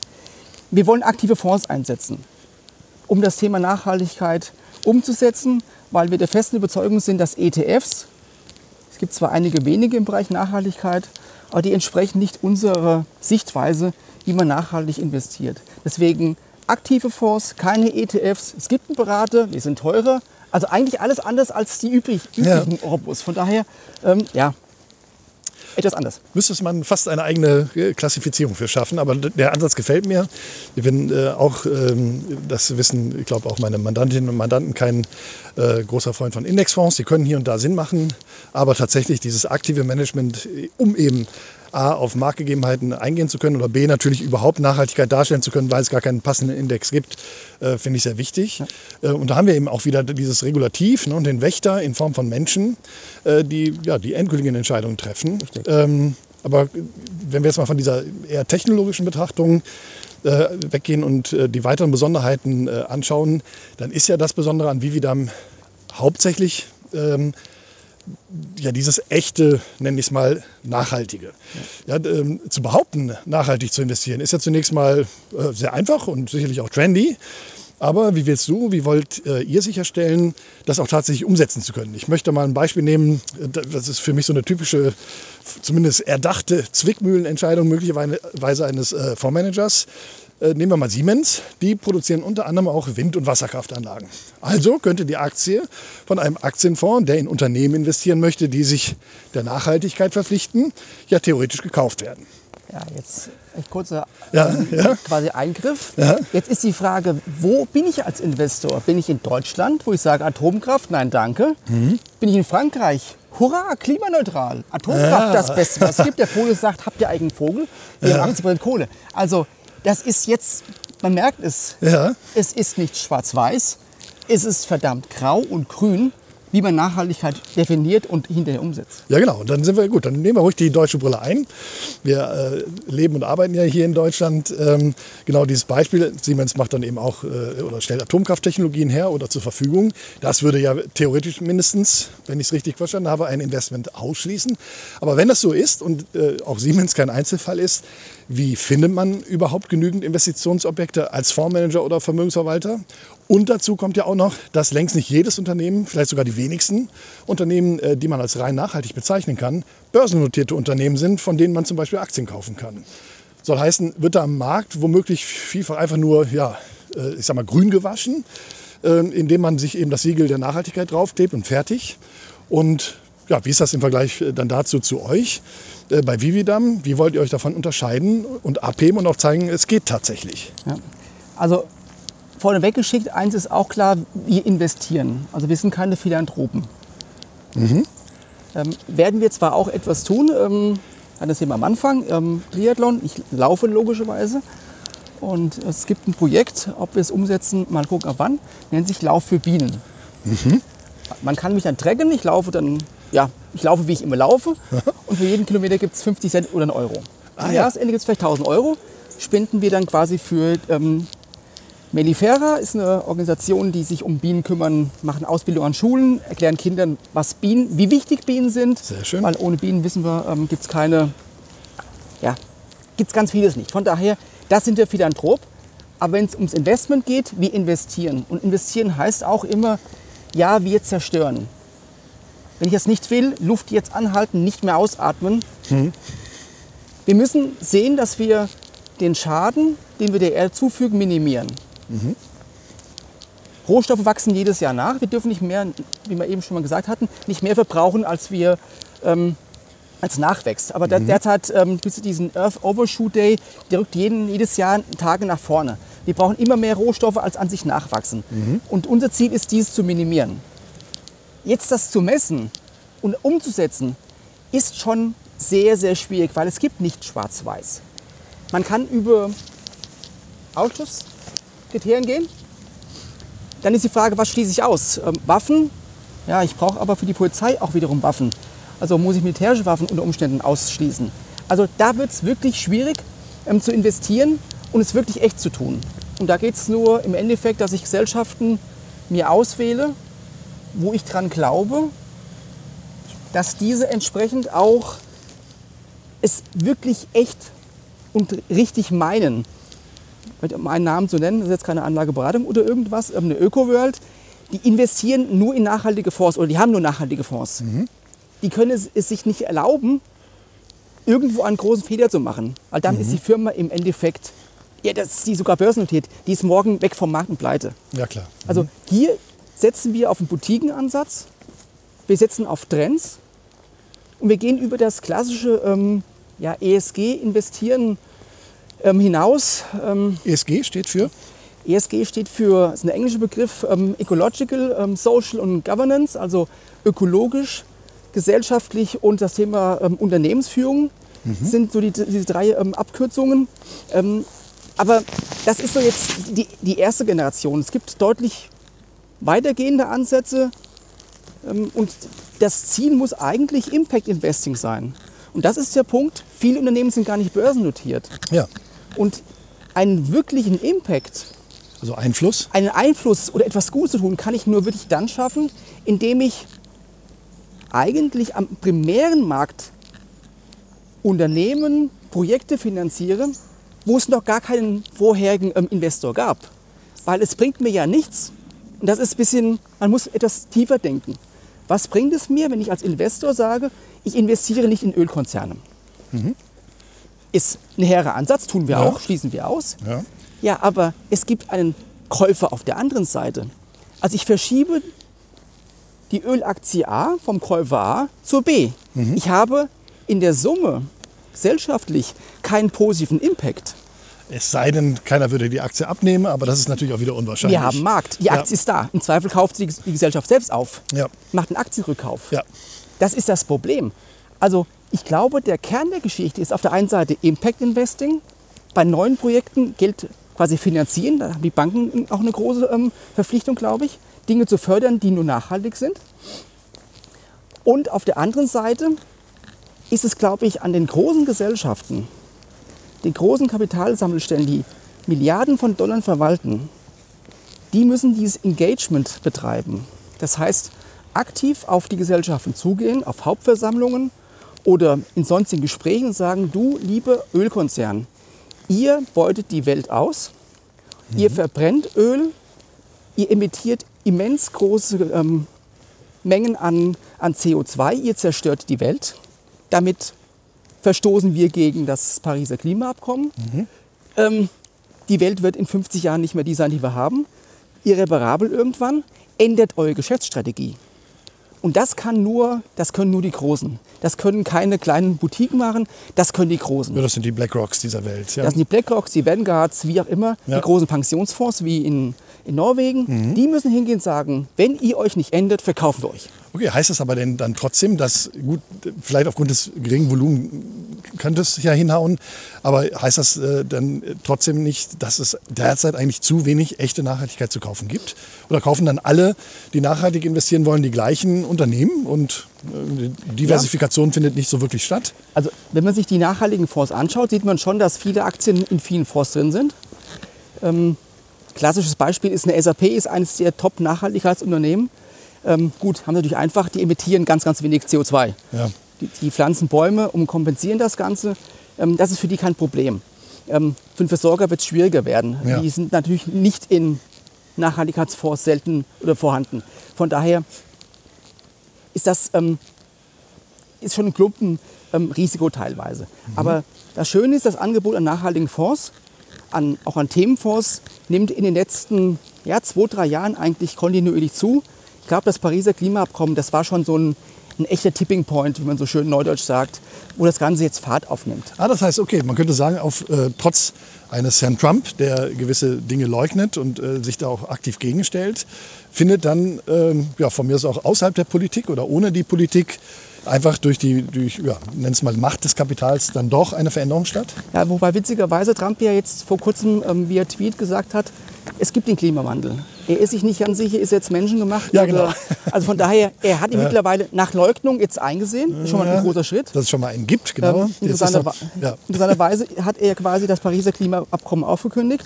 Wir wollen aktive Fonds einsetzen, um das Thema Nachhaltigkeit umzusetzen, weil wir der festen Überzeugung sind, dass ETFs, es gibt zwar einige wenige im Bereich Nachhaltigkeit, aber die entsprechen nicht unserer Sichtweise, wie man nachhaltig investiert. Deswegen aktive Fonds, keine ETFs. Es gibt einen Berater, die sind teurer. Also eigentlich alles anders als die übrig, Ja. Robos. Von daher, ähm, ja, etwas anders. müsste man fast eine eigene äh, Klassifizierung für schaffen. Aber der Ansatz gefällt mir. Ich bin äh, auch, ähm, das wissen, ich glaube auch meine Mandantinnen und Mandanten, kein äh, großer Freund von Indexfonds. Die können hier und da Sinn machen. Aber tatsächlich dieses aktive Management, äh, um eben A, auf Marktgegebenheiten eingehen zu können oder B, natürlich überhaupt Nachhaltigkeit darstellen zu können, weil es gar keinen passenden Index gibt, äh, finde ich sehr wichtig. Äh, und da haben wir eben auch wieder dieses Regulativ ne, und den Wächter in Form von Menschen, äh, die ja, die endgültigen Entscheidungen treffen. Ähm, aber wenn wir jetzt mal von dieser eher technologischen Betrachtung äh, weggehen und äh, die weiteren Besonderheiten äh, anschauen, dann ist ja das Besondere an Vividam hauptsächlich ähm, ja, dieses echte, nenne ich es mal, nachhaltige. Ja. ähm, zu behaupten, nachhaltig zu investieren, ist ja zunächst mal äh, sehr einfach und sicherlich auch trendy. Aber wie willst du, wie wollt äh, ihr sicherstellen, das auch tatsächlich umsetzen zu können? Ich möchte mal ein Beispiel nehmen, äh, das ist für mich so eine typische, zumindest erdachte Zwickmühlenentscheidung möglicherweise eines äh, Fondsmanagers. Äh, nehmen wir mal Siemens, die produzieren unter anderem auch Wind- und Wasserkraftanlagen. Also könnte die Aktie von einem Aktienfonds, der in Unternehmen investieren möchte, die sich der Nachhaltigkeit verpflichten, ja theoretisch gekauft werden. Ja, jetzt echt kurzer Ja, ähm, ja. quasi Eingriff. Ja. Jetzt ist die Frage, wo bin ich als Investor? Bin ich in Deutschland, wo ich sage Atomkraft? Nein, danke. Mhm. Bin ich in Frankreich, hurra, klimaneutral, Atomkraft, Ja. das Beste, was es gibt. Der Pole sagt, habt ihr eigenen Vogel? Wir machen 80% Kohle. Also das ist jetzt, man merkt es, Ja. es ist nicht schwarz-weiß, es ist verdammt grau und grün, wie man Nachhaltigkeit definiert und hinterher umsetzt. Ja, genau. Und dann sind wir gut. Dann nehmen wir ruhig die deutsche Brille ein. Wir äh, leben und arbeiten ja hier in Deutschland. Ähm, genau dieses Beispiel. Siemens macht dann eben auch äh, oder stellt Atomkrafttechnologien her oder zur Verfügung. Das würde ja theoretisch mindestens, wenn ich es richtig verstanden habe, ein Investment ausschließen. Aber wenn das so ist und äh, auch Siemens kein Einzelfall ist, wie findet man überhaupt genügend Investitionsobjekte als Fondsmanager oder Vermögensverwalter? Und dazu kommt ja auch noch, dass längst nicht jedes Unternehmen, vielleicht sogar die wenigsten Unternehmen, äh, die man als rein nachhaltig bezeichnen kann, börsennotierte Unternehmen sind, von denen man zum Beispiel Aktien kaufen kann. Soll heißen, wird da am Markt womöglich vielfach einfach nur, ja, äh, ich sag mal, grün gewaschen, äh, indem man sich eben das Siegel der Nachhaltigkeit draufklebt und fertig. Und ja, wie ist das im Vergleich äh, dann dazu zu euch? Bei Vividam, wie wollt ihr euch davon unterscheiden und abheben und auch zeigen, es geht tatsächlich? Ja. Also vorneweg geschickt, eins ist auch klar, wir investieren. Also wir sind keine Philanthropen. Ähm, werden wir zwar auch etwas tun, ähm, das Thema am Anfang, ähm, Triathlon, ich laufe logischerweise. Und es gibt ein Projekt, ob wir es umsetzen, mal gucken ab wann, nennt sich Lauf für Bienen. Man kann mich dann tracken, ich laufe dann, ja, ich laufe, wie ich immer laufe. und für jeden Kilometer gibt es 50 Cent oder einen Euro. Am Ah, ja. Jahresende gibt es vielleicht 1000 Euro, spenden wir dann quasi für ähm, Mellifera ist eine Organisation, die sich um Bienen kümmern, machen Ausbildung an Schulen, erklären Kindern, was Bienen, wie wichtig Bienen sind. Sehr schön. Weil ohne Bienen wissen wir, ähm, gibt es keine, ja, gibt es ganz vieles nicht. Von daher, das sind wir Philanthrop. Aber wenn es ums Investment geht, wir investieren. Und investieren heißt auch immer, ja, wir zerstören. Wenn ich das nicht will, Luft jetzt anhalten, nicht mehr ausatmen. Wir müssen sehen, dass wir den Schaden, den wir der Erde zufügen, minimieren. Rohstoffe wachsen jedes Jahr nach. Wir dürfen nicht mehr, wie wir eben schon mal gesagt hatten, nicht mehr verbrauchen, als wir ähm, als nachwächst. Aber der, derzeit ähm, gibt es diesen Earth Overshoot Day, der rückt jeden, jedes Jahr Tage nach vorne. Wir brauchen immer mehr Rohstoffe, als an sich nachwachsen. Und unser Ziel ist, dies zu minimieren. Jetzt das zu messen und umzusetzen, ist schon sehr, sehr schwierig, weil es gibt nicht schwarz-weiß. Man kann über Ausschlusskriterien gehen. Dann ist die Frage, was schließe ich aus? Ähm, Waffen? Ja, ich brauche aber für die Polizei auch wiederum Waffen. Also muss ich militärische Waffen unter Umständen ausschließen. Also da wird es wirklich schwierig ähm, zu investieren und es wirklich echt zu tun. Und da geht es nur im Endeffekt, dass ich Gesellschaften mir auswähle, wo ich dran glaube, dass diese entsprechend auch es wirklich echt und richtig meinen. Um einen Namen zu nennen, das ist jetzt keine Anlageberatung oder irgendwas, eine Öko-World, die investieren nur in nachhaltige Fonds oder die haben nur nachhaltige Fonds. Die können es, es sich nicht erlauben, irgendwo einen großen Fehler zu machen. Weil dann ist die Firma im Endeffekt, ja, das ist die sogar börsennotiert, die ist morgen weg vom Markt und pleite. Ja, klar. Also hier setzen wir auf einen Boutiquenansatz, wir setzen auf Trends und wir gehen über das klassische ähm, ja, ESG-Investieren ähm, hinaus. Ähm, ESG steht für? ESG steht für, ist ein englischer Begriff, ähm, Ecological, ähm, Social und Governance, also ökologisch, gesellschaftlich und das Thema ähm, Unternehmensführung sind so die, diese drei ähm, Abkürzungen. Aber das ist so jetzt die, die erste Generation. Es gibt deutlich weitergehende Ansätze und das Ziel muss eigentlich Impact Investing sein. Und das ist der Punkt, viele Unternehmen sind gar nicht börsennotiert. Ja. Und einen wirklichen Impact Also Einfluss. einen Einfluss oder etwas Gutes zu tun, kann ich nur wirklich dann schaffen, indem ich eigentlich am primären Markt Unternehmen, Projekte finanziere, wo es noch gar keinen vorherigen ähm, Investor gab. Weil es bringt mir ja nichts. Und das ist ein bisschen, man muss etwas tiefer denken. Was bringt es mir, wenn ich als Investor sage, ich investiere nicht in Ölkonzerne? Ist ein hehrer Ansatz, tun wir Ja. auch, schließen wir aus. Ja. Ja, aber es gibt einen Käufer auf der anderen Seite. Also ich verschiebe die Ölaktie A vom Käufer A zur B. Ich habe in der Summe gesellschaftlich keinen positiven Impact. Es sei denn, keiner würde die Aktie abnehmen, aber das ist natürlich auch wieder unwahrscheinlich. Wir haben Markt. Die Ja. Aktie ist da. Im Zweifel kauft sie die Gesellschaft selbst auf. Ja. Macht einen Aktienrückkauf. Ja. das ist das Problem. Also ich glaube, der Kern der Geschichte ist auf der einen Seite Impact Investing, bei neuen Projekten Geld quasi finanzieren, da haben die Banken auch eine große ähm, Verpflichtung, glaube ich, Dinge zu fördern, die nur nachhaltig sind. Und auf der anderen Seite ist es, glaube ich, an den großen Gesellschaften, den großen Kapitalsammelstellen, die Milliarden von Dollar verwalten, die müssen dieses Engagement betreiben. Das heißt, aktiv auf die Gesellschaften zugehen, auf Hauptversammlungen oder in sonstigen Gesprächen sagen, du, liebe Ölkonzern, ihr beutet die Welt aus, mhm. ihr verbrennt Öl, ihr emittiert immens große ähm, Mengen an, an CO2, ihr zerstört die Welt. Damit verstoßen wir gegen das Pariser Klimaabkommen. Mhm. Ähm, die Welt wird in 50 Jahren nicht mehr die sein, die wir haben. Irreparabel irgendwann. Ändert eure Geschäftsstrategie. Und das kann nur, das können nur die Großen. Das können keine kleinen Boutiquen machen, das können die Großen. Ja, das sind die BlackRocks dieser Welt. Ja. Das sind die BlackRocks, die Vanguards, wie auch immer, ja. die großen Pensionsfonds wie in, in Norwegen. Mhm. Die müssen hingehen und sagen, wenn ihr euch nicht ändert, verkaufen wir euch. Okay, heißt das aber denn dann trotzdem, dass, gut, vielleicht aufgrund des geringen Volumens könnte es ja hinhauen, aber heißt das äh, dann trotzdem nicht, dass es derzeit eigentlich zu wenig echte Nachhaltigkeit zu kaufen gibt? Oder kaufen dann alle, die nachhaltig investieren wollen, die gleichen Unternehmen und äh, Diversifikation ja. findet nicht so wirklich statt? Also wenn man sich die nachhaltigen Fonds anschaut, sieht man schon, dass viele Aktien in vielen Fonds drin sind. Ähm, klassisches Beispiel ist eine SAP, ist eines der Top-Nachhaltigkeitsunternehmen. Ähm, gut, haben natürlich einfach, die emittieren ganz, ganz wenig CO2. Ja. Die, die, pflanzen Bäume und kompensieren das Ganze. Ähm, das ist für die kein Problem. Ähm, für den Versorger wird es schwieriger werden. Ja. Die sind natürlich nicht in Nachhaltigkeitsfonds selten oder vorhanden. Von daher ist das ähm, ist schon ein Klumpenrisiko ähm, teilweise. Mhm. Aber das Schöne ist, das Angebot an nachhaltigen Fonds, an, auch an Themenfonds, nimmt in den letzten ja, zwei, drei Jahren eigentlich kontinuierlich zu. Ich glaube, das Pariser Klimaabkommen, das war schon so ein, ein echter Tipping Point, wie man so schön neudeutsch sagt, wo das Ganze jetzt Fahrt aufnimmt. Ah, das heißt, okay, man könnte sagen, auf, äh, trotz eines Herrn Trump, der gewisse Dinge leugnet und äh, sich da auch aktiv gegenstellt, findet dann ähm, ja, von mir aus auch außerhalb der Politik oder ohne die Politik einfach durch die, durch, ja, nenn es mal Macht des Kapitals, dann doch eine Veränderung statt? Ja, wobei witzigerweise Trump ja jetzt vor kurzem ähm, via Tweet gesagt hat, es gibt den Klimawandel. Er ist sich nicht ganz sicher, ist jetzt menschengemacht. Ja, genau. also von daher, er hat ihn ja. mittlerweile nach Leugnung jetzt eingesehen. Das ist schon mal ein großer Schritt. Dass es schon mal einen gibt, genau. Ähm, interessanter, ja. Interessanterweise hat er quasi das Pariser Klimaabkommen aufgekündigt,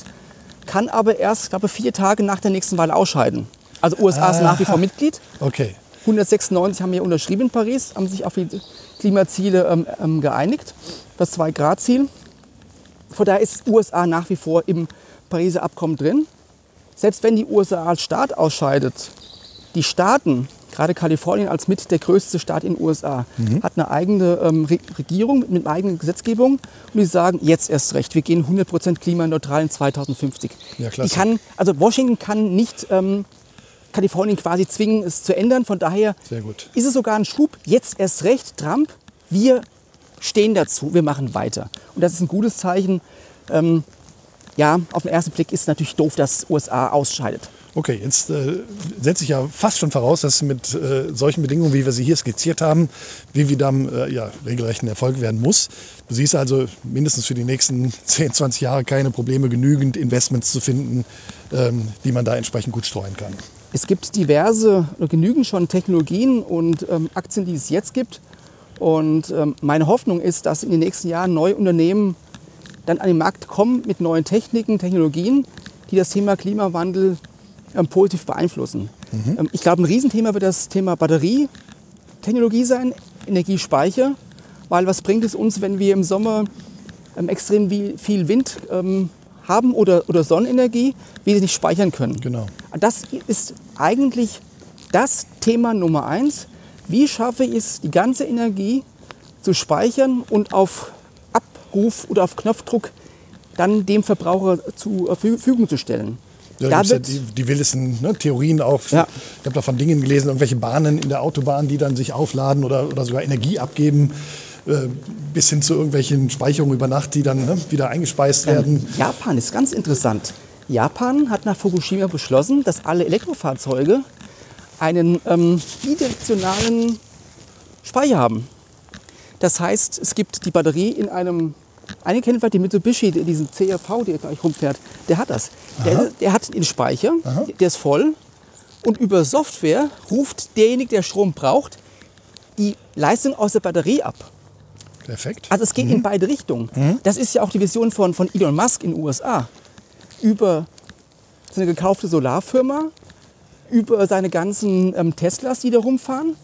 kann aber erst, glaube vier Tage nach der nächsten Wahl ausscheiden. Also USA ah. ist nach wie vor Mitglied. Okay. 196 haben ja unterschrieben in Paris, haben sich auf die Klimaziele ähm, ähm geeinigt, das 2-Grad-Ziel. Von daher ist USA nach wie vor im Pariser Abkommen drin selbst wenn die USA als Staat ausscheidet, die Staaten, gerade Kalifornien als mit der größte Staat in den USA, mhm. hat eine eigene ähm, Regierung mit einer eigenen Gesetzgebung und die sagen, jetzt erst recht, wir gehen 100% klimaneutral in 2050. Ja, klasse. Kann, also Washington kann nicht ähm, Kalifornien quasi zwingen, es zu ändern. Von daher ist es sogar ein Schub, jetzt erst recht, Trump, wir stehen dazu, wir machen weiter. Und das ist ein gutes Zeichen. Ähm, ja, auf den ersten Blick ist es natürlich doof, dass USA ausscheidet. Okay, jetzt äh, setze ich ja fast schon voraus, dass mit äh, solchen Bedingungen, wie wir sie hier skizziert haben, Vividam äh, ja, regelrecht ein Erfolg werden muss. Du siehst also mindestens für die nächsten 10, 20 Jahre keine Probleme, genügend Investments zu finden, ähm, die man da entsprechend gut streuen kann. Es gibt diverse, genügend schon Technologien und ähm, Aktien, die es jetzt gibt. Und ähm, meine Hoffnung ist, dass in den nächsten Jahren neue Unternehmen dann an den Markt kommen mit neuen Techniken, Technologien, die das Thema Klimawandel ähm, positiv beeinflussen. Mhm. Ähm, ich glaube, ein Riesenthema wird das Thema Batterietechnologie sein, Energiespeicher, weil was bringt es uns, wenn wir im Sommer ähm, extrem viel Wind ähm, haben oder, oder Sonnenenergie, wie sie nicht speichern können. Genau. Das ist eigentlich das Thema Nummer eins. Wie schaffe ich es, die ganze Energie zu speichern und auf Abruf oder auf Knopfdruck dann dem Verbraucher zur Verfügung zu stellen. Ja, da ja die, die, wildesten ne, Theorien auch. Ja. Ich habe davon Dingen gelesen, irgendwelche Bahnen in der Autobahn, die dann sich aufladen oder, oder sogar Energie abgeben, äh, bis hin zu irgendwelchen Speicherungen über Nacht, die dann ne, wieder eingespeist werden. Japan ist ganz interessant. Japan hat nach Fukushima beschlossen, dass alle Elektrofahrzeuge einen ähm, bidirektionalen Speicher haben. Das heißt, es gibt die Batterie in einem, einige kennen vielleicht die Mitsubishi, diesen CRV, der gleich rumfährt, der hat das. Der, der, hat den Speicher, Aha. der ist voll und über Software ruft derjenige, der Strom braucht, die Leistung aus der Batterie ab. Perfekt. Also es geht mhm. in beide Richtungen. Mhm. Das ist ja auch die Vision von, von Elon Musk in den USA. Über seine gekaufte Solarfirma, über seine ganzen ähm, Teslas, die da rumfahren,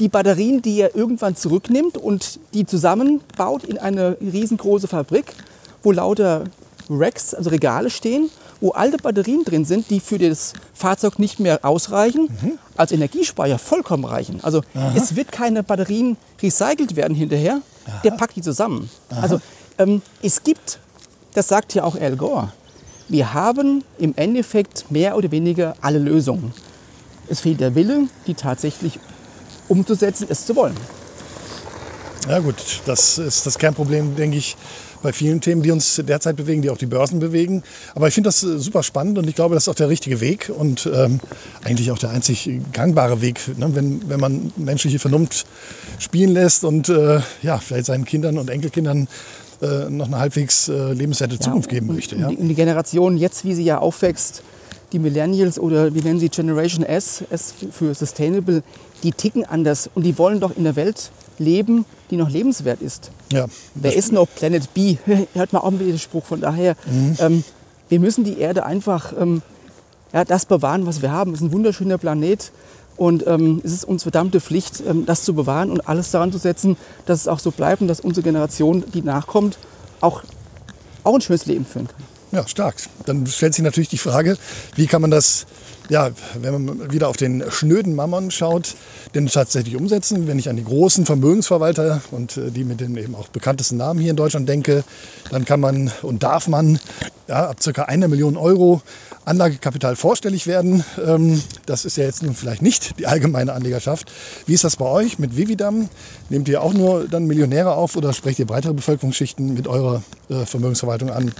die Batterien, die er irgendwann zurücknimmt und die zusammenbaut in eine riesengroße Fabrik, wo lauter Racks, also Regale stehen, wo alte Batterien drin sind, die für das Fahrzeug nicht mehr ausreichen, mhm. als Energiespeicher vollkommen reichen. Also Aha. es wird keine Batterien recycelt werden hinterher, Aha. der packt die zusammen. Aha. Also ähm, es gibt, das sagt ja auch Al Gore, wir haben im Endeffekt mehr oder weniger alle Lösungen. Es fehlt der Wille, die tatsächlich umzusetzen, es zu wollen. Ja gut, das ist das Kernproblem, denke ich, bei vielen Themen, die uns derzeit bewegen, die auch die Börsen bewegen. Aber ich finde das äh, super spannend und ich glaube, das ist auch der richtige Weg und ähm, eigentlich auch der einzig gangbare Weg, ne? wenn, wenn man menschliche Vernunft spielen lässt und äh, ja, vielleicht seinen Kindern und Enkelkindern äh, noch eine halbwegs äh, lebenswerte ja, Zukunft geben möchte. Ja? Und die Generation jetzt, wie sie ja aufwächst, die Millennials oder wie nennen sie Generation S, S für Sustainable, die ticken anders und die wollen doch in der Welt leben, die noch lebenswert ist. Ja, Wer ist noch Planet B? Hört mal auch wieder den Spruch. Von daher, mhm. ähm, wir müssen die Erde einfach ähm, ja, das bewahren, was wir haben. Es ist ein wunderschöner Planet. Und ähm, es ist uns verdammte Pflicht, ähm, das zu bewahren und alles daran zu setzen, dass es auch so bleibt und dass unsere Generation, die nachkommt, auch, auch ein schönes Leben führen kann. Ja, stark. Dann stellt sich natürlich die Frage, wie kann man das ja, wenn man wieder auf den schnöden Mammon schaut, den tatsächlich umsetzen. Wenn ich an die großen Vermögensverwalter und äh, die mit den eben auch bekanntesten Namen hier in Deutschland denke, dann kann man und darf man ja, ab ca. einer Million Euro Anlagekapital vorstellig werden. Ähm, das ist ja jetzt nun vielleicht nicht die allgemeine Anlegerschaft. Wie ist das bei euch mit Vividam? Nehmt ihr auch nur dann Millionäre auf oder sprecht ihr breitere Bevölkerungsschichten mit eurer äh, Vermögensverwaltung an?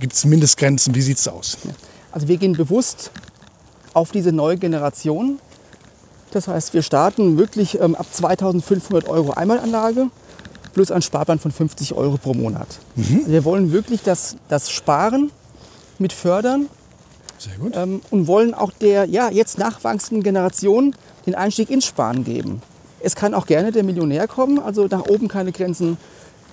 Gibt es Mindestgrenzen? Wie sieht es aus? Also wir gehen bewusst auf diese neue Generation. Das heißt, wir starten wirklich ähm, ab 2500 Euro Einmalanlage plus ein Sparplan von 50 Euro pro Monat. Mhm. Also wir wollen wirklich das, das Sparen mit fördern Sehr gut. Ähm, und wollen auch der ja, jetzt nachwachsenden Generation den Einstieg ins Sparen geben. Es kann auch gerne der Millionär kommen, also nach oben keine Grenzen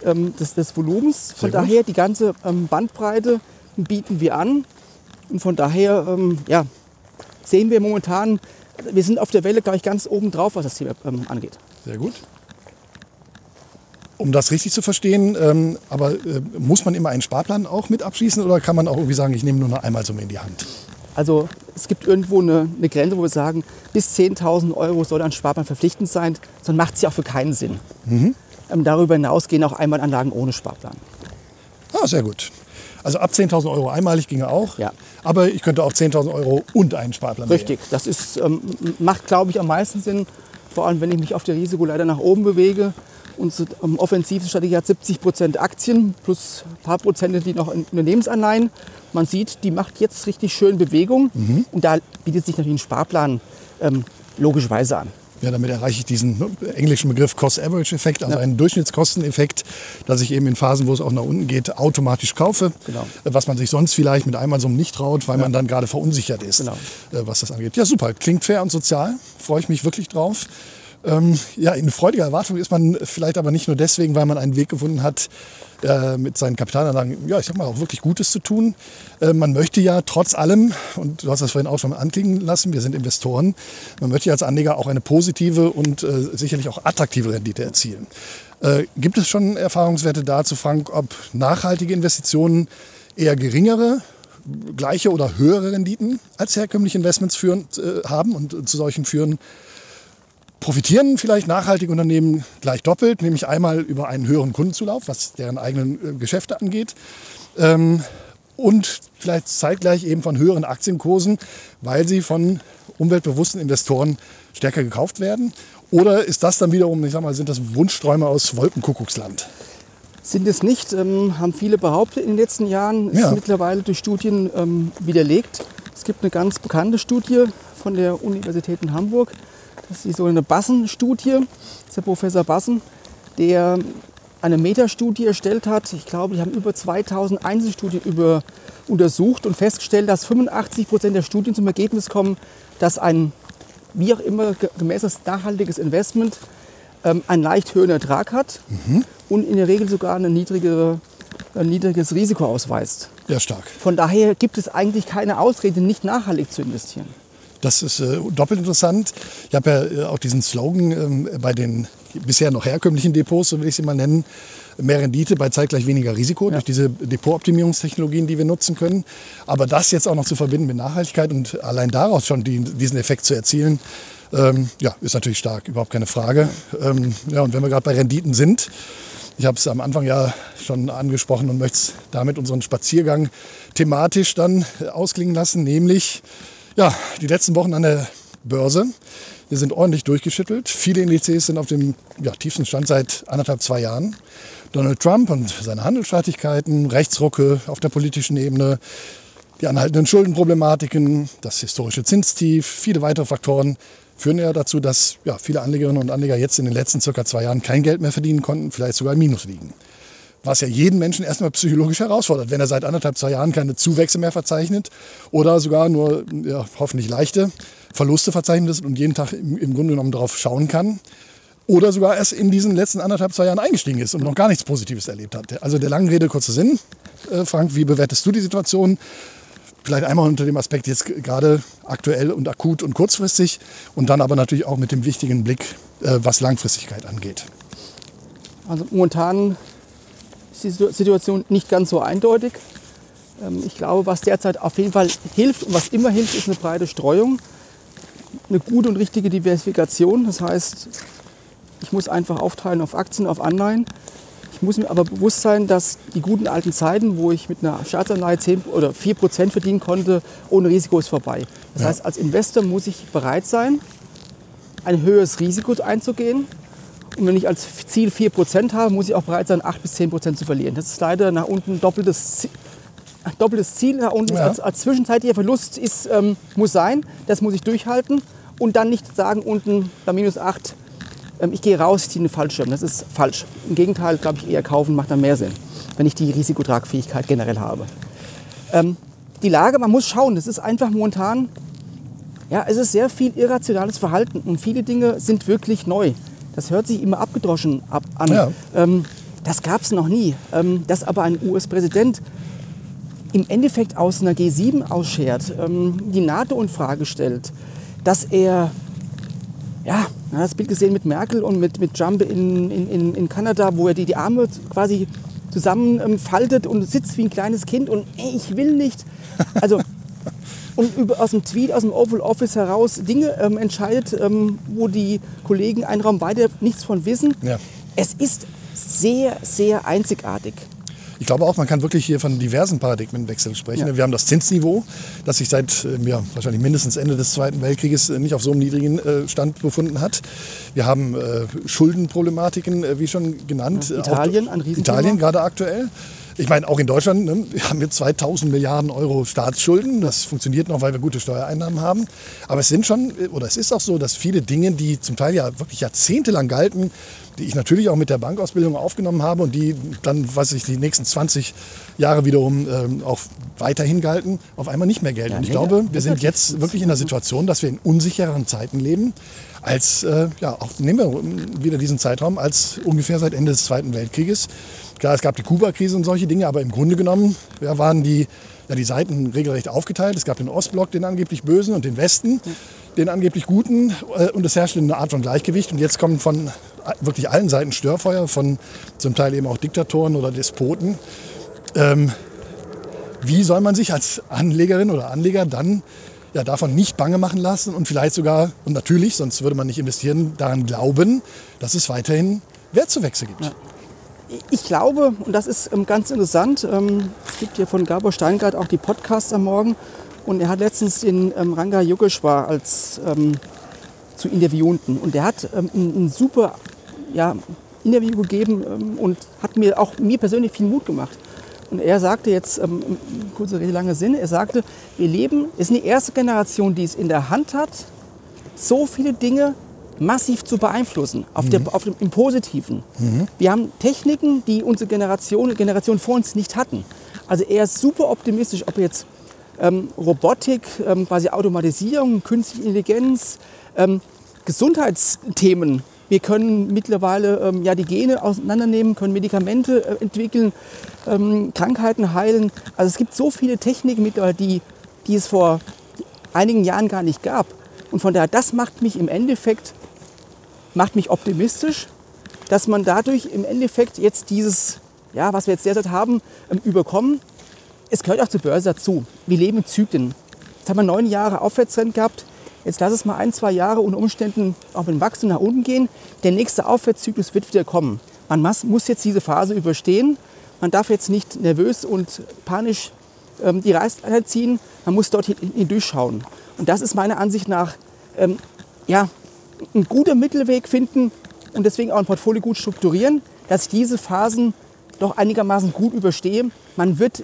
ähm, des, des, Volumens. Von Sehr daher gut. die ganze ähm, Bandbreite bieten wir an. Und von daher, ähm, ja, sehen wir momentan, wir sind auf der Welle, glaube ich, ganz oben drauf, was das Thema ähm, angeht. Sehr gut. Um das richtig zu verstehen, ähm, aber äh, muss man immer einen Sparplan auch mit abschließen oder kann man auch irgendwie sagen, ich nehme nur noch einmal so in die Hand? Also es gibt irgendwo eine, eine Grenze, wo wir sagen, bis 10.000 Euro soll ein Sparplan verpflichtend sein, sonst macht es ja auch für keinen Sinn. Mhm. Ähm, darüber hinaus gehen auch Einmalanlagen ohne Sparplan. Ah, sehr gut. Also ab 10.000 Euro einmalig ginge auch. Ja. Aber ich könnte auch 10.000 Euro und einen Sparplan Richtig, wählen. das ist, ähm, macht, glaube ich, am meisten Sinn. Vor allem, wenn ich mich auf der Risikoleiter nach oben bewege. Unsere ähm, offensive Strategie hat 70 Prozent Aktien plus ein paar Prozente, die noch in Unternehmensanleihen. Man sieht, die macht jetzt richtig schön Bewegung. Mhm. Und da bietet sich natürlich ein Sparplan ähm, logischerweise an. Ja, damit erreiche ich diesen ne, englischen Begriff Cost-Average-Effekt, also ja. einen Durchschnittskosteneffekt, dass ich eben in Phasen, wo es auch nach unten geht, automatisch kaufe. Genau. Was man sich sonst vielleicht mit einmal so nicht traut, weil ja. man dann gerade verunsichert ist, genau. Äh, was das angeht. Ja, super. Klingt fair und sozial. Freue ich mich wirklich drauf. Ähm, ja, in freudiger Erwartung ist man vielleicht aber nicht nur deswegen, weil man einen Weg gefunden hat, äh, mit seinen Kapitalanlagen, ja, ich sag mal, auch wirklich Gutes zu tun. Äh, man möchte ja trotz allem, und du hast das vorhin auch schon anklingen lassen, wir sind Investoren, man möchte ja als Anleger auch eine positive und äh, sicherlich auch attraktive Rendite erzielen. Äh, gibt es schon Erfahrungswerte dazu, Frank, ob nachhaltige Investitionen eher geringere gleiche oder höhere Renditen als herkömmliche Investments führen, äh, haben und zu solchen führen profitieren vielleicht nachhaltige Unternehmen gleich doppelt, nämlich einmal über einen höheren Kundenzulauf, was deren eigenen äh, Geschäfte angeht. Ähm, und vielleicht zeitgleich eben von höheren Aktienkursen, weil sie von umweltbewussten Investoren stärker gekauft werden? Oder ist das dann wiederum, ich sag mal, sind das Wunschträume aus Wolkenkuckucksland? Sind es nicht, ähm, haben viele behauptet in den letzten Jahren, ist ja. mittlerweile durch Studien ähm, widerlegt. Es gibt eine ganz bekannte Studie von der Universität in Hamburg, Das ist die sogenannte Bassen-Studie. Das ist der Professor Bassen, der eine Metastudie erstellt hat. Ich glaube, die haben über 2000 Einzelstudien über, untersucht und festgestellt, dass 85 Prozent der Studien zum Ergebnis kommen, dass ein, wie auch immer, gemäßes nachhaltiges Investment ähm, einen leicht höheren Ertrag hat mhm. und in der Regel sogar eine niedrigere, ein niedriges Risiko ausweist. Ja, stark. Von daher gibt es eigentlich keine Ausrede, nicht nachhaltig zu investieren. Das ist äh, doppelt interessant. Ich habe ja äh, auch diesen Slogan ähm, bei den bisher noch herkömmlichen Depots, so will ich sie mal nennen, mehr Rendite bei zeitgleich weniger Risiko ja. durch diese Depotoptimierungstechnologien, die wir nutzen können. Aber das jetzt auch noch zu verbinden mit Nachhaltigkeit und allein daraus schon die, diesen Effekt zu erzielen, ähm, ja, ist natürlich stark, überhaupt keine Frage. Ähm, ja, und wenn wir gerade bei Renditen sind, ich habe es am Anfang ja schon angesprochen und möchte damit unseren Spaziergang thematisch dann ausklingen lassen, nämlich ja, die letzten Wochen an der Börse. Wir sind ordentlich durchgeschüttelt. Viele Indizes sind auf dem ja, tiefsten Stand seit anderthalb, zwei Jahren. Donald Trump und seine Handelsstreitigkeiten, Rechtsrucke auf der politischen Ebene, die anhaltenden Schuldenproblematiken, das historische Zinstief, viele weitere Faktoren führen ja dazu, dass ja, viele Anlegerinnen und Anleger jetzt in den letzten circa zwei Jahren kein Geld mehr verdienen konnten, vielleicht sogar im Minus liegen. Was ja jeden Menschen erstmal psychologisch herausfordert, wenn er seit anderthalb, zwei Jahren keine Zuwächse mehr verzeichnet oder sogar nur ja, hoffentlich leichte Verluste verzeichnet ist und jeden Tag im, im Grunde genommen darauf schauen kann. Oder sogar erst in diesen letzten anderthalb, zwei Jahren eingestiegen ist und noch gar nichts Positives erlebt hat. Also der langen Rede, kurzer Sinn. Äh, Frank, wie bewertest du die Situation? Vielleicht einmal unter dem Aspekt jetzt gerade aktuell und akut und kurzfristig und dann aber natürlich auch mit dem wichtigen Blick, äh, was Langfristigkeit angeht. Also momentan ist die Situation nicht ganz so eindeutig. Ähm, ich glaube, was derzeit auf jeden Fall hilft und was immer hilft, ist eine breite Streuung, eine gute und richtige Diversifikation. Das heißt, ich muss einfach aufteilen auf Aktien, auf Anleihen. Ich muss mir aber bewusst sein, dass die guten alten Zeiten, wo ich mit einer Staatsanleihe 10 oder 4 Prozent verdienen konnte, ohne Risiko ist vorbei. Das ja. heißt, als Investor muss ich bereit sein, ein höheres Risiko einzugehen. Und wenn ich als Ziel 4 Prozent habe, muss ich auch bereit sein, 8 bis 10 Prozent zu verlieren. Das ist leider nach unten doppeltes, doppeltes Ziel. Nach unten ja. als, als, zwischenzeitlicher Verlust ist, ähm, muss sein. Das muss ich durchhalten. Und dann nicht sagen, unten bei minus 8 ähm, ich gehe raus, ich ziehe einen Fallschirm. Das ist falsch. Im Gegenteil, glaube ich, eher kaufen macht dann mehr Sinn, wenn ich die Risikotragfähigkeit generell habe. Ähm, die Lage, man muss schauen, das ist einfach momentan, ja, es ist sehr viel irrationales Verhalten und viele Dinge sind wirklich neu. Das hört sich immer abgedroschen ab an. Ja. Ähm, das gab es noch nie. Ähm, dass aber ein US-Präsident im Endeffekt aus einer G7 ausschert, ähm, die NATO in Frage stellt, dass er ja, das Bild gesehen mit Merkel und mit, mit Trump in, in, in Kanada, wo er die, die Arme quasi zusammenfaltet und sitzt wie ein kleines Kind und ey, ich will nicht. Also, und über, aus dem Tweet, aus dem Oval Office heraus Dinge ähm, entscheidet, ähm, wo die Kollegen einen Raum weiter nichts von wissen. Ja. Es ist sehr, sehr einzigartig. Ich glaube auch, man kann wirklich hier von diversen Paradigmenwechseln sprechen. Ja. Wir haben das Zinsniveau, das sich seit äh, ja, wahrscheinlich mindestens Ende des Zweiten Weltkrieges äh, nicht auf so einem niedrigen äh, Stand befunden hat. Wir haben äh, Schuldenproblematiken, wie schon genannt. Ja, Italien, ein Riesenthema. Italien gerade aktuell. Ich meine, auch in Deutschland ne, haben wir 2000 Milliarden Euro Staatsschulden. Das funktioniert noch, weil wir gute Steuereinnahmen haben. Aber es sind schon, oder es ist auch so, dass viele Dinge, die zum Teil ja wirklich jahrzehntelang galten, die ich natürlich auch mit der Bankausbildung aufgenommen habe und die dann, was ich die nächsten 20 Jahre wiederum ähm, auch weiterhin galten, auf einmal nicht mehr gelten. Ja, und ich glaube, wir sind jetzt wirklich in der Situation, dass wir in unsichereren Zeiten leben, als, äh, ja, auch nehmen wir wieder diesen Zeitraum, als ungefähr seit Ende des Zweiten Weltkrieges. Klar, es gab die Kuba-Krise und solche Dinge, aber im Grunde genommen ja, waren die, ja, die Seiten regelrecht aufgeteilt. Es gab den Ostblock, den angeblich Bösen, und den Westen, den angeblich Guten. Äh, und es herrschte eine Art von Gleichgewicht. Und jetzt kommen von wirklich allen Seiten Störfeuer, von zum Teil eben auch Diktatoren oder Despoten. Ähm, wie soll man sich als Anlegerin oder Anleger dann ja, davon nicht bange machen lassen und vielleicht sogar, und natürlich, sonst würde man nicht investieren, daran glauben, dass es weiterhin Wertzuwächse gibt? Ja. Ich glaube, und das ist ähm, ganz interessant, ähm, es gibt hier von Gabor Steingart auch die Podcasts am Morgen und er hat letztens den ähm, Ranga Yogeshwar als zu Interviewten und der hat ein, super ja, Interview gegeben und hat mir auch mir persönlich viel Mut gemacht. Und er sagte jetzt, ähm, kurze Rede, lange Sinn, er sagte, wir leben, ist die erste Generation, die es in der Hand hat, so viele Dinge massiv zu beeinflussen, auf der, auf dem, im Positiven. Wir haben Techniken, die unsere Generation, Generation vor uns nicht hatten. Also er ist super optimistisch, ob jetzt ähm, Robotik, ähm, quasi Automatisierung, künstliche Intelligenz, ähm, Gesundheitsthemen. Wir können mittlerweile ähm, ja, die Gene auseinandernehmen, können Medikamente äh, entwickeln, ähm, Krankheiten heilen. Also es gibt so viele Techniken mittlerweile, die, die es vor einigen Jahren gar nicht gab. Und von daher, das macht mich im Endeffekt macht mich optimistisch, dass man dadurch im Endeffekt jetzt dieses, ja, was wir jetzt derzeit haben, ähm, überkommen. Es gehört auch zur Börse dazu. Wir leben in Zyklen. Jetzt haben wir neun Jahre Aufwärtstrend gehabt. Jetzt lass es mal ein, zwei Jahre unter Umständen auch mit dem Wachstum nach unten gehen. Der nächste Aufwärtszyklus wird wieder kommen. Man muss jetzt diese Phase überstehen. Man darf jetzt nicht nervös und panisch ähm, die Reißleine ziehen. Man muss dort hindurchschauen. Und das ist meiner Ansicht nach ähm, ja, ein guter Mittelweg finden und deswegen auch ein Portfolio gut strukturieren, dass ich diese Phasen doch einigermaßen gut überstehe. Man wird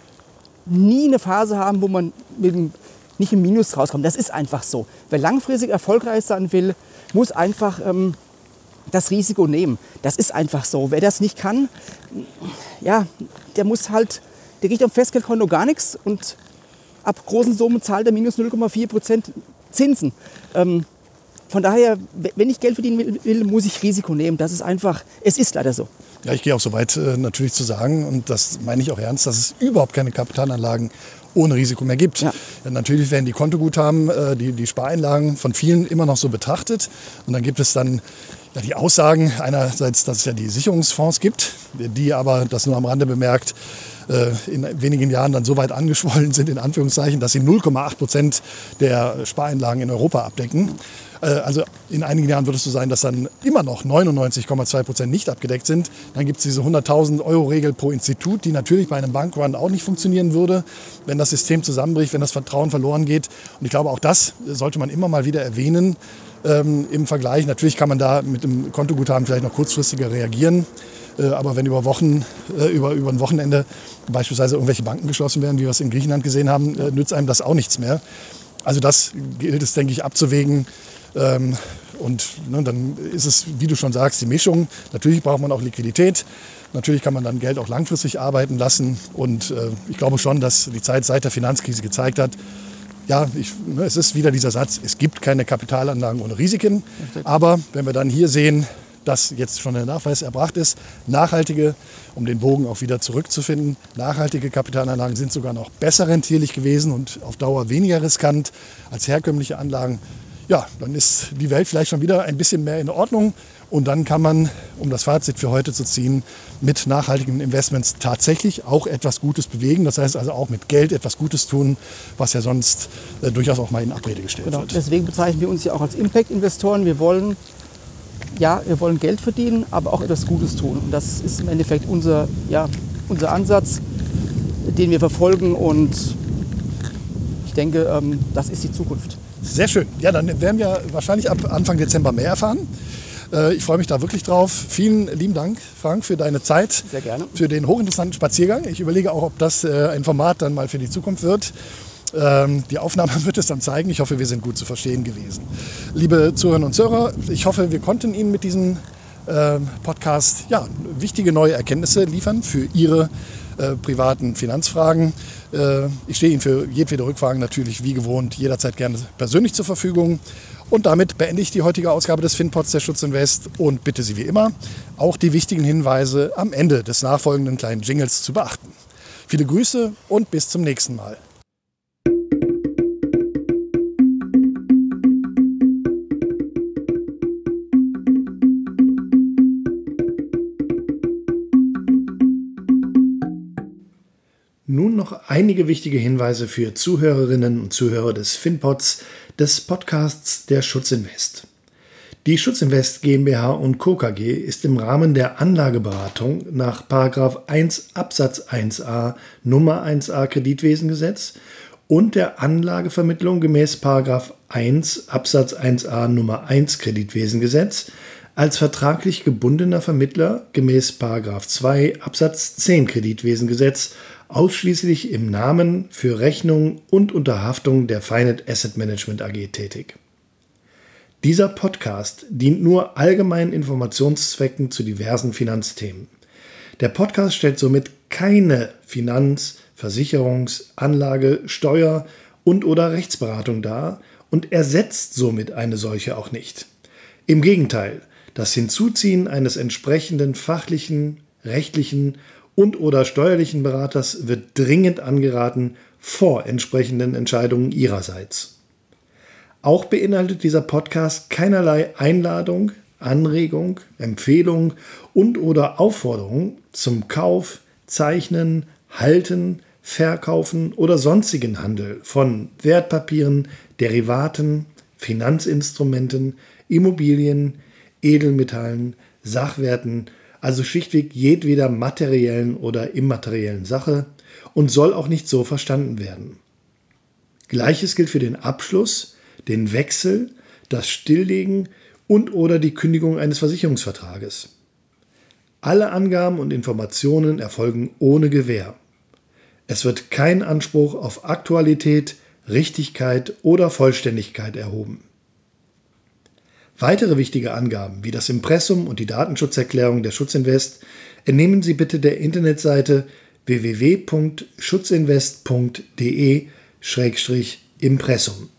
nie eine Phase haben, wo man mit dem, nicht im Minus rauskommt. Das ist einfach so. Wer langfristig erfolgreich sein will, muss einfach ähm, das Risiko nehmen. Das ist einfach so. Wer das nicht kann, ja, der muss halt, der kriegt am Festgeldkonto gar nichts und ab großen Summen zahlt er minus 0,4 Prozent Zinsen. Ähm, von daher, wenn ich Geld verdienen will, muss ich Risiko nehmen. Das ist einfach, es ist leider so. Ja, ich gehe auch so weit, äh, natürlich zu sagen, und das meine ich auch ernst, dass es überhaupt keine Kapitalanlagen ohne Risiko mehr gibt. Ja. Natürlich werden die Kontoguthaben, äh, die, die Spareinlagen von vielen immer noch so betrachtet. Und dann gibt es dann ja, die Aussagen einerseits, dass es ja die Sicherungsfonds gibt, die aber, das nur am Rande bemerkt, in wenigen Jahren dann so weit angeschwollen sind, in Anführungszeichen, dass sie 0,8 Prozent der Spareinlagen in Europa abdecken. Äh, also in einigen Jahren wird es so sein, dass dann immer noch 99,2 Prozent nicht abgedeckt sind. Dann gibt es diese 100.000 Euro Regel pro Institut, die natürlich bei einem Bankrun auch nicht funktionieren würde, wenn das System zusammenbricht, wenn das Vertrauen verloren geht. Und ich glaube, auch das sollte man immer mal wieder erwähnen ähm, im Vergleich. Natürlich kann man da mit dem Kontoguthaben vielleicht noch kurzfristiger reagieren. Äh, aber wenn über Wochen, äh, über, über ein Wochenende beispielsweise irgendwelche Banken geschlossen werden, wie wir es in Griechenland gesehen haben, äh, nützt einem das auch nichts mehr. Also das gilt es, denke ich, abzuwägen. Ähm, und ne, dann ist es, wie du schon sagst, die Mischung. Natürlich braucht man auch Liquidität. Natürlich kann man dann Geld auch langfristig arbeiten lassen. Und ich glaube schon, dass die Zeit seit der Finanzkrise gezeigt hat, ja, ich, ne, es ist wieder dieser Satz, es gibt keine Kapitalanlagen ohne Risiken. Aber wenn wir dann hier sehen, dass jetzt schon der Nachweis erbracht ist, nachhaltige, um den Bogen auch wieder zurückzufinden, nachhaltige Kapitalanlagen sind sogar noch besser rentierlich gewesen und auf Dauer weniger riskant als herkömmliche Anlagen ja, dann ist die Welt vielleicht schon wieder ein bisschen mehr in Ordnung. Und dann kann man, um das Fazit für heute zu ziehen, mit nachhaltigen Investments tatsächlich auch etwas Gutes bewegen. Das heißt also auch mit Geld etwas Gutes tun, was ja sonst äh, durchaus auch mal in Abrede gestellt genau, wird. Deswegen bezeichnen wir uns ja auch als Impact-Investoren. Wir wollen, ja, wir wollen Geld verdienen, aber auch etwas Gutes tun. Und das ist im Endeffekt unser, ja, unser Ansatz, den wir verfolgen. Und ich denke, ähm, das ist die Zukunft. Sehr schön. Ja, dann werden wir wahrscheinlich ab Anfang Dezember mehr erfahren. Äh, ich freue mich da wirklich drauf. Vielen lieben Dank, Frank, für deine Zeit. Sehr gerne. Für den hochinteressanten Spaziergang. Ich überlege auch, ob das äh, ein Format dann mal für die Zukunft wird. Ähm, die Aufnahme wird es dann zeigen. Ich hoffe, wir sind gut zu verstehen gewesen. Liebe Zuhörerinnen und Zuhörer, ich hoffe, wir konnten Ihnen mit diesem ähm, Podcast ja, wichtige neue Erkenntnisse liefern für Ihre äh, privaten Finanzfragen. Äh, ich stehe Ihnen für jedwede Rückfragen natürlich wie gewohnt jederzeit gerne persönlich zur Verfügung. Und damit beende ich die heutige Ausgabe des FinPods der Schutzinvest und bitte Sie wie immer, auch die wichtigen Hinweise am Ende des nachfolgenden kleinen Jingles zu beachten. Viele Grüße und bis zum nächsten Mal. Nun noch einige wichtige Hinweise für Zuhörerinnen und Zuhörer des FinPods, des Podcasts der Schutzinvest. Die Schutzinvest GmbH und Co. KG ist im Rahmen der Anlageberatung nach 1 Absatz 1a Nummer 1a Kreditwesengesetz und der Anlagevermittlung gemäß 1 Absatz 1a Nummer 1 Kreditwesengesetz als vertraglich gebundener Vermittler gemäß 2 Absatz 10 Kreditwesengesetz ausschließlich im Namen für Rechnung und Unterhaftung der Finite Asset Management AG tätig. Dieser Podcast dient nur allgemeinen Informationszwecken zu diversen Finanzthemen. Der Podcast stellt somit keine Finanz-, Versicherungs-, Anlage-, Steuer- und oder Rechtsberatung dar und ersetzt somit eine solche auch nicht. Im Gegenteil, das Hinzuziehen eines entsprechenden fachlichen, rechtlichen und oder steuerlichen Beraters wird dringend angeraten vor entsprechenden Entscheidungen Ihrerseits. Auch beinhaltet dieser Podcast keinerlei Einladung, Anregung, Empfehlung und oder Aufforderung zum Kauf, Zeichnen, Halten, Verkaufen oder sonstigen Handel von Wertpapieren, Derivaten, Finanzinstrumenten, Immobilien, Edelmetallen, Sachwerten, also schlichtweg jedweder materiellen oder immateriellen Sache und soll auch nicht so verstanden werden. Gleiches gilt für den Abschluss, den Wechsel, das Stilllegen und oder die Kündigung eines Versicherungsvertrages. Alle Angaben und Informationen erfolgen ohne Gewähr. Es wird kein Anspruch auf Aktualität, Richtigkeit oder Vollständigkeit erhoben. Weitere wichtige Angaben wie das Impressum und die Datenschutzerklärung der Schutzinvest entnehmen Sie bitte der Internetseite www.schutzinvest.de-impressum.